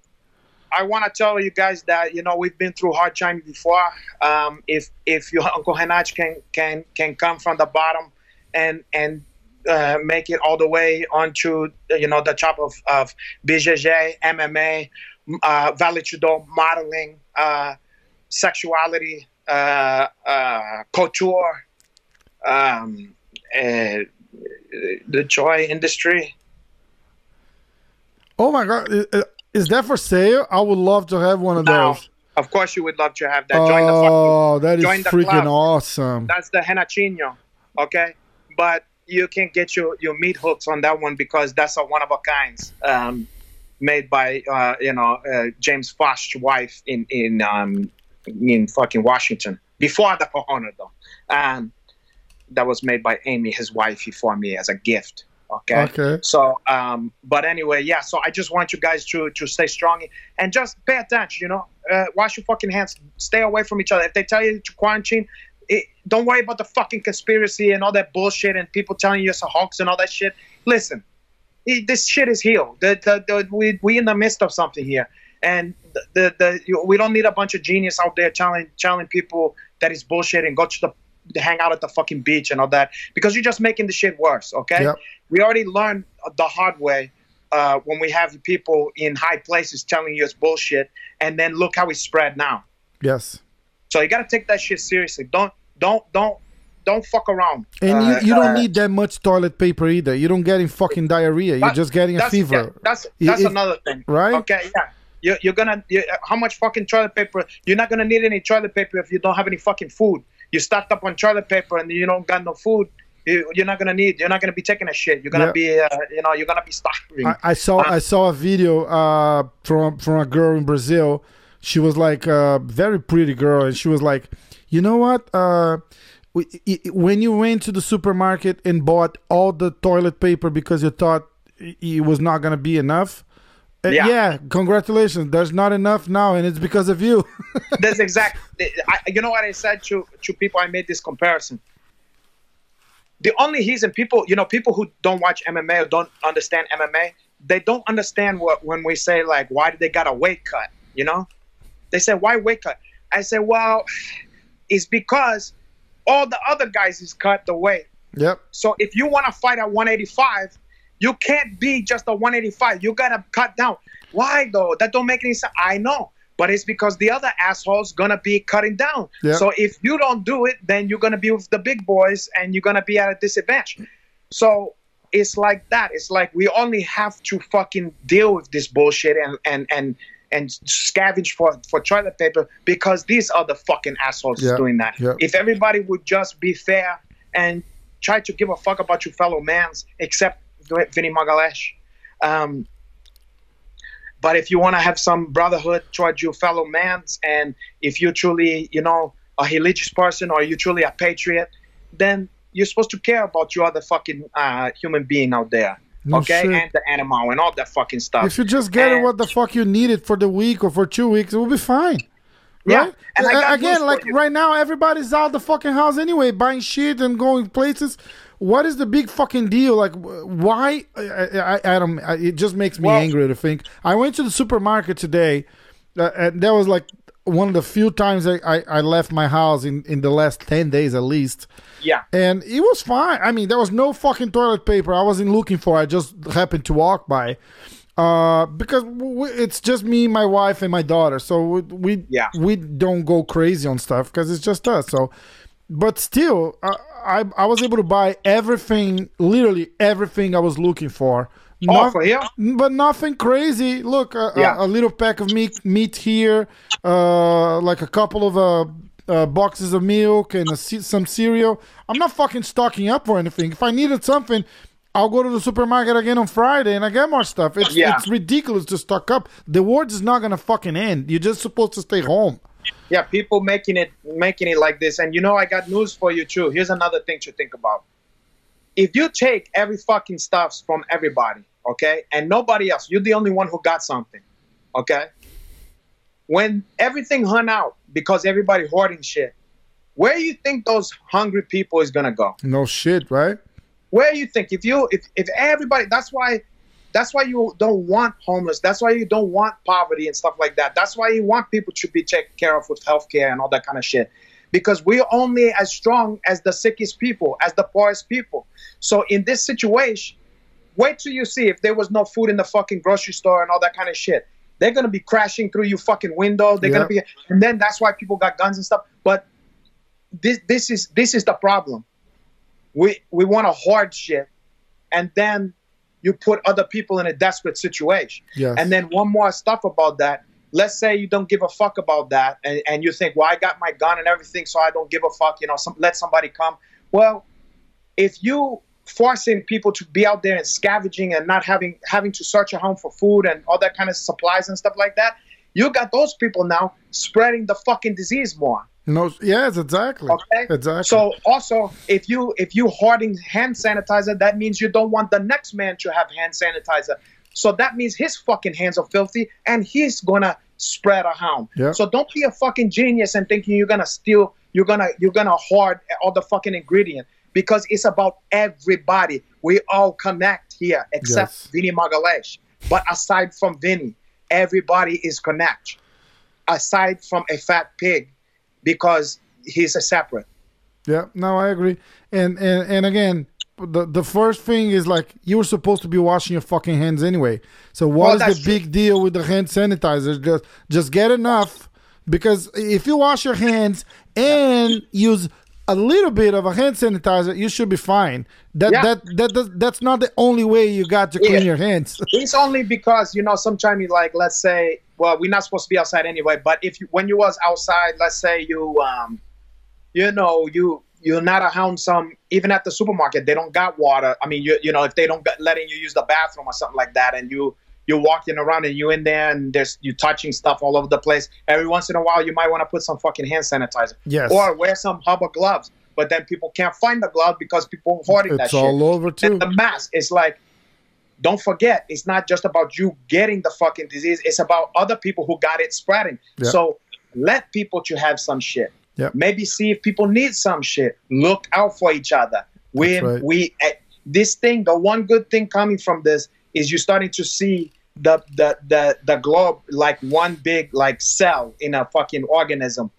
I want to tell you guys that you know we've been through hard times before. Um, if if your Uncle Henach can can can come from the bottom and and uh, make it all the way onto you know the top of of BJJ, MMA, uh, Tudo, modeling, uh, sexuality, uh, uh, couture, um, uh, the toy industry. Oh my god, is that for sale? I would love to have one of Now, those. of course, you would love to have that. Join the fucking Oh, that is join the freaking club. awesome. that's the henachino, okay? But you can get your, your meat hooks on that one because that's a one of a kinds, um, made by uh, you know uh, James Fosh's wife in in um, in fucking Washington before the Corona though. Um, that was made by Amy, his wife, for me as a gift. Okay. Okay. So, um, but anyway, yeah. So I just want you guys to to stay strong and just pay attention. You know, uh, wash your fucking hands. Stay away from each other. If they tell you to quarantine, it, don't worry about the fucking conspiracy and all that bullshit and people telling you it's a hoax and all that shit. Listen, it, this shit is healed. The, the, the, we we in the midst of something here, and the the, the you, we don't need a bunch of genius out there telling telling people that it's bullshit and go to the hang out at the fucking beach and all that because you're just making the shit worse. Okay Yep. we already learned the hard way uh, when we have people in high places telling you it's bullshit, and then look how it's spread now. Yes. So you got to take that shit seriously. Don't don't don't don't fuck around. And Uh, you, you don't uh, need that much toilet paper either. You don't get in fucking diarrhea. You're just getting a fever. yeah, that's that's if- another thing, right? Okay, yeah. You're, you're gonna you, how much fucking toilet paper? You're not gonna need any toilet paper if you don't have any fucking food. You stocked up on toilet paper and you don't got no food. You, you're not gonna need. You're not gonna be taking a shit. You're gonna Yeah. be, uh, you know, you're gonna be starving. I, I saw I saw a video uh, from from a girl in Brazil. She was like a very pretty girl, and she was like, "You know what? Uh, we, i- i- when you went to the supermarket and bought all the toilet paper because you thought it was not gonna be enough." Uh, Yeah. yeah, congratulations. There's not enough now, and it's because of you. That's exact. I, you know what I said to to people. I made this comparison. The only reason people, you know, people who don't watch MMA or don't understand MMA, they don't understand what when we say like, why did they got a weight cut? You know, they say why weight cut? I say, well, it's because all the other guys is cut the weight. yep. So if you want to fight at 185, you can't be just a 185. You gotta cut down. Why though? That don't make any sense. I know, but it's because the other assholes gonna be cutting down. Yeah. So if you don't do it, then you're gonna be with the big boys and you're gonna be at a disadvantage. So it's like that. It's like we only have to fucking deal with this bullshit and and and and scavenge for for toilet paper because these are the fucking assholes Yeah. doing that. Yeah. If everybody would just be fair and try to give a fuck about your fellow mans, except Vinny Magalhães. Um, but if you want to have some brotherhood towards your fellow mans, and if you're truly, you know, a religious person or you're truly a patriot, then you're supposed to care about your other fucking uh, human being out there. No okay, shit. and the animal and all that fucking stuff. If you just get And- what the fuck you needed for the week or for two weeks, it will be fine. Yeah, and I A- got Again, like you. right now, everybody's out the fucking house anyway, buying shit and going places. What is the big fucking deal? Like, why? I, I, I don't. I, it just makes me Well- angry to think. I went to the supermarket today, uh, and that was like one of the few times I, I, I left my house in, in the last ten days at least yeah, and it was fine. I mean, there was no fucking toilet paper. I wasn't looking for. I just happened to walk by, uh, because we, it's just me, my wife, and my daughter. So we we, Yeah. we don't go crazy on stuff because it's just us. So, but still, I, I I was able to buy everything, literally everything I was looking for. Oh, Not- for real? but nothing crazy. Look, a, Yeah. a, a little pack of meat, meat here, uh, like a couple of uh, uh, boxes of milk and ce- some cereal. I'm not fucking stocking up for anything. If I needed something, I'll go to the supermarket again on Friday and I get more stuff. It's Yeah. it's ridiculous to stock up. The world is not gonna fucking end. You're just supposed to stay home. yeah. People making it making it like this, and you know, I got news for you too. Here's another thing to think about. If you take every fucking stuff from everybody, okay, and nobody else, you're the only one who got something, okay. When everything hung out because everybody hoarding shit, where you think those hungry people is gonna go? No shit, right? where you think? If you if, if everybody that's why that's why you don't want homeless. That's why you don't want poverty and stuff like that. That's why you want people to be taken care of with healthcare and all that kind of shit. Because we're only as strong as the sickest people as the poorest people. So in this situation wait till you see if there was no food in the fucking grocery store and all that kind of shit they're gonna be crashing through your fucking window. They're gonna be and then that's why people got guns and stuff. But this this is this is the problem. We we want to hoard shit and then you put other people in a desperate situation. Yes. and then one more stuff about that. Let's say you don't give a fuck about that and, and you think well i got my gun and everything so i don't give a fuck you know some, let somebody come. Well if you forcing people to be out there and scavenging and not having having to search a home for food and all that kind of supplies and stuff like that you got those people now spreading the fucking disease more no. Yes, exactly. Okay. Exactly. so also, if you if you hoarding hand sanitizer, that means you don't want the next man to have hand sanitizer. So that means his fucking hands are filthy, and he's gonna spread around. Yeah. So don't be a fucking genius and thinking you're gonna steal, you're gonna you're gonna hoard all the fucking ingredient because it's about everybody. We all connect here, except Yes. Vinny Magalhães. But aside from Vinny, everybody is connect. Aside from a fat pig, because he's a separate. Yeah, no, I agree. And and and again, the the first thing is like you were supposed to be washing your fucking hands anyway. So what Well, is the true. big deal with the hand sanitizer? Just just get enough because if you wash your hands and use a little bit of a hand sanitizer, you should be fine. That Yeah. that that does, that's not the only way you got to clean Yeah. your hands. It's only because you know sometimes you like let's say well we're not supposed to be outside anyway but if you when you was outside let's say you um you know you you're not around some even at the supermarket they don't got water I mean you you know if they don't got, letting you use the bathroom or something like that and you you're walking around and you're in there and there's you touching stuff all over the place every once in a while you might want to put some fucking hand sanitizer Yes. or wear some rubber gloves but then people can't find the glove because people are hoarding that It's shit all over too. and the mask is like, don't forget, it's not just about you getting the fucking disease. It's about other people who got it spreading. Yeah. So let people to have some shit. Yep. Maybe see if people need some shit. Look out for each other. We right. we eh, this thing. The one good thing coming from this is you're starting to see the the the the globe like one big like cell in a fucking organism,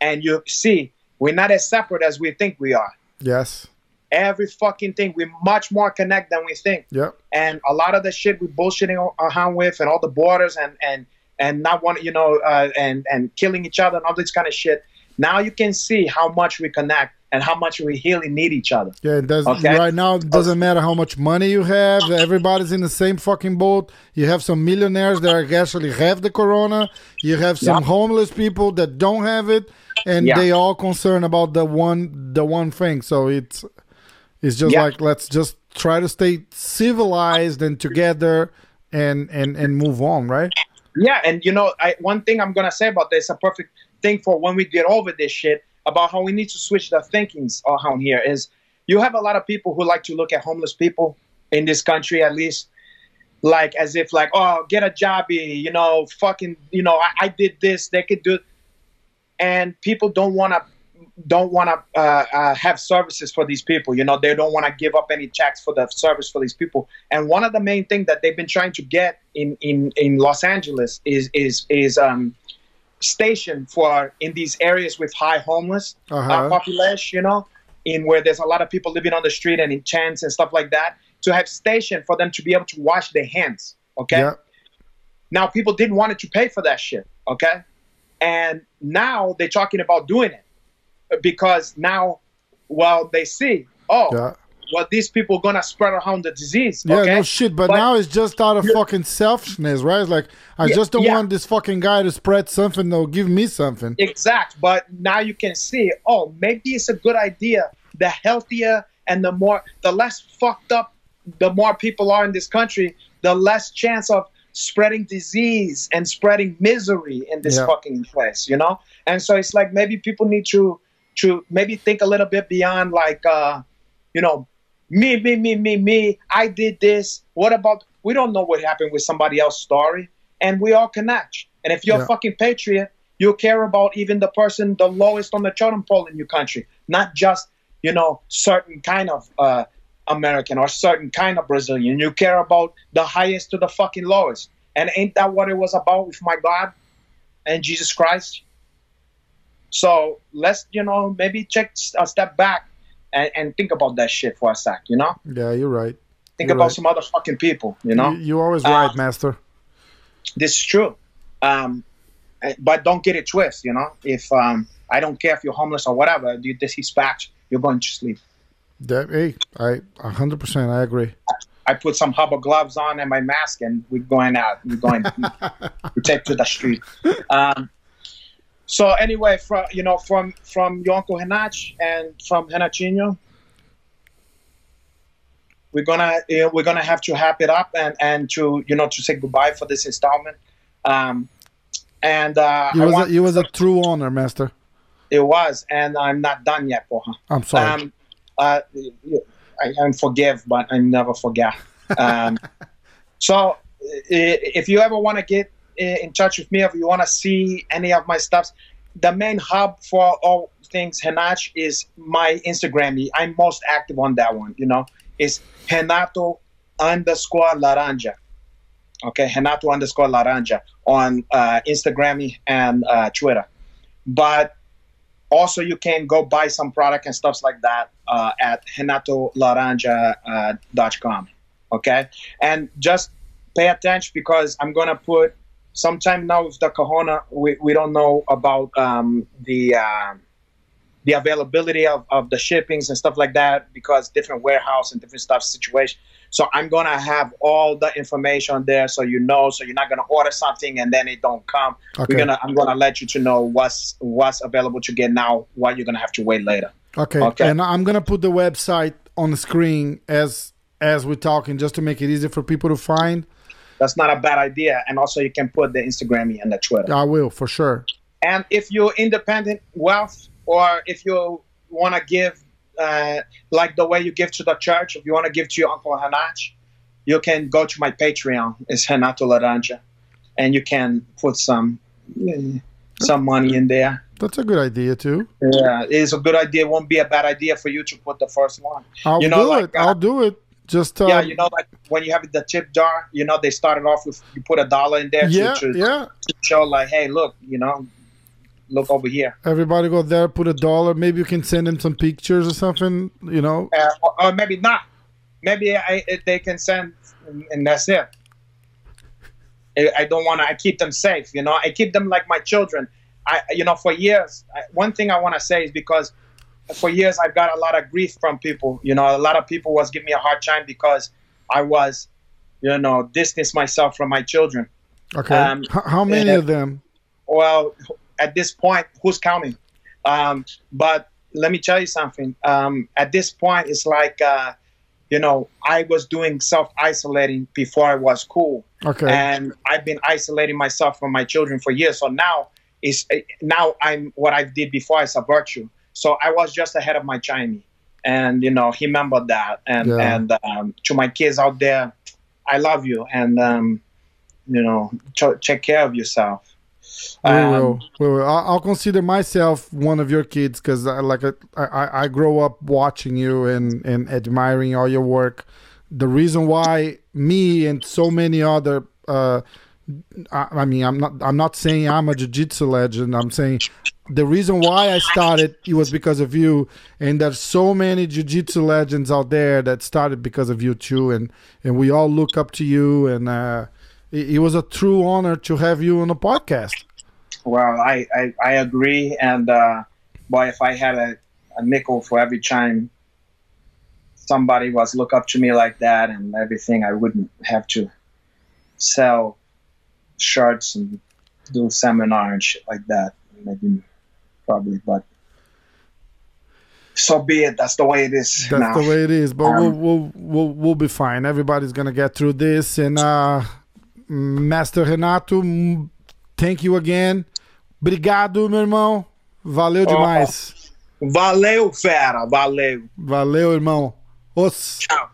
and you see we're not as separate as we think we are. yes. Every fucking thing. We're much more connected than we think Yep. and a lot of the shit we're bullshitting around with and all the borders and and and not want you know uh, and and killing each other and all this kind of shit now you can see how much we connect and how much we really need each other Yeah, it does Okay. right now it doesn't matter how much money you have, everybody's in the same fucking boat. You have some millionaires that actually have the corona. You have some Yeah. homeless people that don't have it and Yeah. they all concerned about the one the one thing. So it's it's just Yeah. like let's just try to stay civilized and together and and and move on, right? yeah and you know I, one thing i'm gonna say about this a perfect thing for when we get over this shit about how we need to switch the thinkings around here is you have a lot of people who like to look at homeless people in this country at least like as if like oh get a jobby you know fucking you know I, I did this they could do and people don't want to don't want to uh, uh, have services for these people you know they don't want to give up any checks for the service for these people. And one of the main things that they've been trying to get in in in los angeles is is is um station for in these areas with high homeless Uh-huh. uh, population you know in where there's a lot of people living on the street and in tents and stuff like that to have station for them to be able to wash their hands okay Yeah. now people didn't want it to pay for that shit, okay? And now they're talking about doing it because now, well, they see, oh, Yeah. Well, these people gonna spread around the disease, Yeah, okay? no shit. But, But- now it's just out of fucking selfishness, right? It's like I Yeah, just don't yeah. want this fucking guy to spread something. They'll give me something. Exact. But now you can see, oh, maybe it's a good idea. The healthier and the more, the less fucked up, the more people are in this country, the less chance of spreading disease and spreading misery in this Yeah. fucking place, you know? And so it's like maybe people need to to maybe think a little bit beyond like uh, you know, me, me, me, me, me, I did this. What about we don't know what happened with somebody else's story and we all connect. And if you're Yeah. a fucking patriot, you care about even the person the lowest on the totem pole in your country, not just you know certain kind of uh, American or certain kind of Brazilian. You care about the highest to the fucking lowest. And ain't that what it was about with my God and Jesus Christ? So let's you know maybe check a step back and, and think about that shit for a sec. You know, Yeah, you're right. think You're about right. some other fucking people. You know, You, you're always Uh, right, Master. this is true. Um, eh, but don't get it twisted, you know. If um, I don't care if you're homeless or whatever, do you disrespect, you're going to sleep. That, hey, I 100. percent I agree. I put some rubber gloves on and my mask, and we're going out. We're going. we take to the street. Um, so anyway, from you know, from from your uncle Henach and from Henachinho, we're gonna you know, we're gonna have to wrap it up and and to you know to say goodbye for this installment. Um, and uh, You I was want, a, you was a true honor, Master. it was, and I'm not done yet, porra. I'm sorry. Um, uh, I, I'm forgive, but I never forget. Um, so, if you ever want to get in touch with me, if you want to see any of my stuffs, the main hub for all things Henach is my Instagram. I'm most active on that one. You know, it's Renato underscore Laranja. Okay, Renato underscore Laranja on uh, Instagram and uh, Twitter. But also you can go buy some product and stuff like that uh, at renatolaranja.com okay and just pay attention because i'm gonna put sometime now with the corona we, we don't know about um, the uh, the availability of, of the shippings and stuff like that because different warehouse and different stuff situation so i'm gonna have all the information there so you know so you're not gonna order something and then it don't come Okay. we're gonna i'm gonna let you to know what's what's available to get now what you're gonna have to wait later Okay. Okay. And I'm gonna put the website on the screen as as we're talking, just to make it easy for people to find. That's not a bad idea and also you can put the instagram and the twitter I will for sure. and if you're independent wealth or if you want to give uh, like the way you give to the church if you want to give to your uncle hanach you can go to my patreon it's Renato laranja and you can put some some money in there That's a good idea too. yeah it's a good idea it won't be a bad idea for you to put the first one I'll You know, do like, it. uh, I'll do it. Just uh, yeah you know like when you have the tip jar you know they started off with you put a dollar in there yeah, to, to, yeah. to show like hey look you know look over here Everybody go there, put a dollar. Maybe you can send them some pictures or something. You know. uh, or, or maybe not. Maybe I, they can send, and that's it. I, I don't want to. I keep them safe. You know, I keep them like my children. I, you know, for years. I, one thing I want to say is because for years I've got a lot of grief from people. You know, a lot of people was giving me a hard time because I was, you know, distance myself from my children. Okay. Um, H- how many uh, of them? well, at this point, who's counting? Um, but let me tell you something. Um, at this point, it's like, uh, you know, I was doing self isolating before I was cool, Okay. and I've been isolating myself from my children for years. So now is now I'm what I did before is a virtue. So I was just ahead of my Chinese. and you know he remembered that. And Yeah. and um, to my kids out there, I love you, and um, you know, ch- take care of yourself. We Um, will. We will. I'll, consider myself one of your kids because, I, like, I, I, I grow up watching you and, and admiring all your work. The reason why me and so many other, uh, I, I mean, I'm not, I'm not saying I'm a jiu-jitsu legend. I'm saying the reason why I started it was because of you, and there's so many jiu-jitsu legends out there that started because of you too, and and we all look up to you, and uh, it, it was a true honor to have you on the podcast. Well, I, I, I agree. And uh, boy, if I had a, a nickel for every time somebody was look up to me like that and everything, I wouldn't have to sell shirts and do seminar and shit like that. Maybe, probably, but so be it. That's the way it is That's now. the way it is, but we'll, Um, we'll we'll we'll be fine. Everybody's gonna get through this. And uh, Master Renato, thank you again. Obrigado, meu irmão. Valeu demais. Valeu, fera. Valeu. Valeu, irmão. Os. Tchau.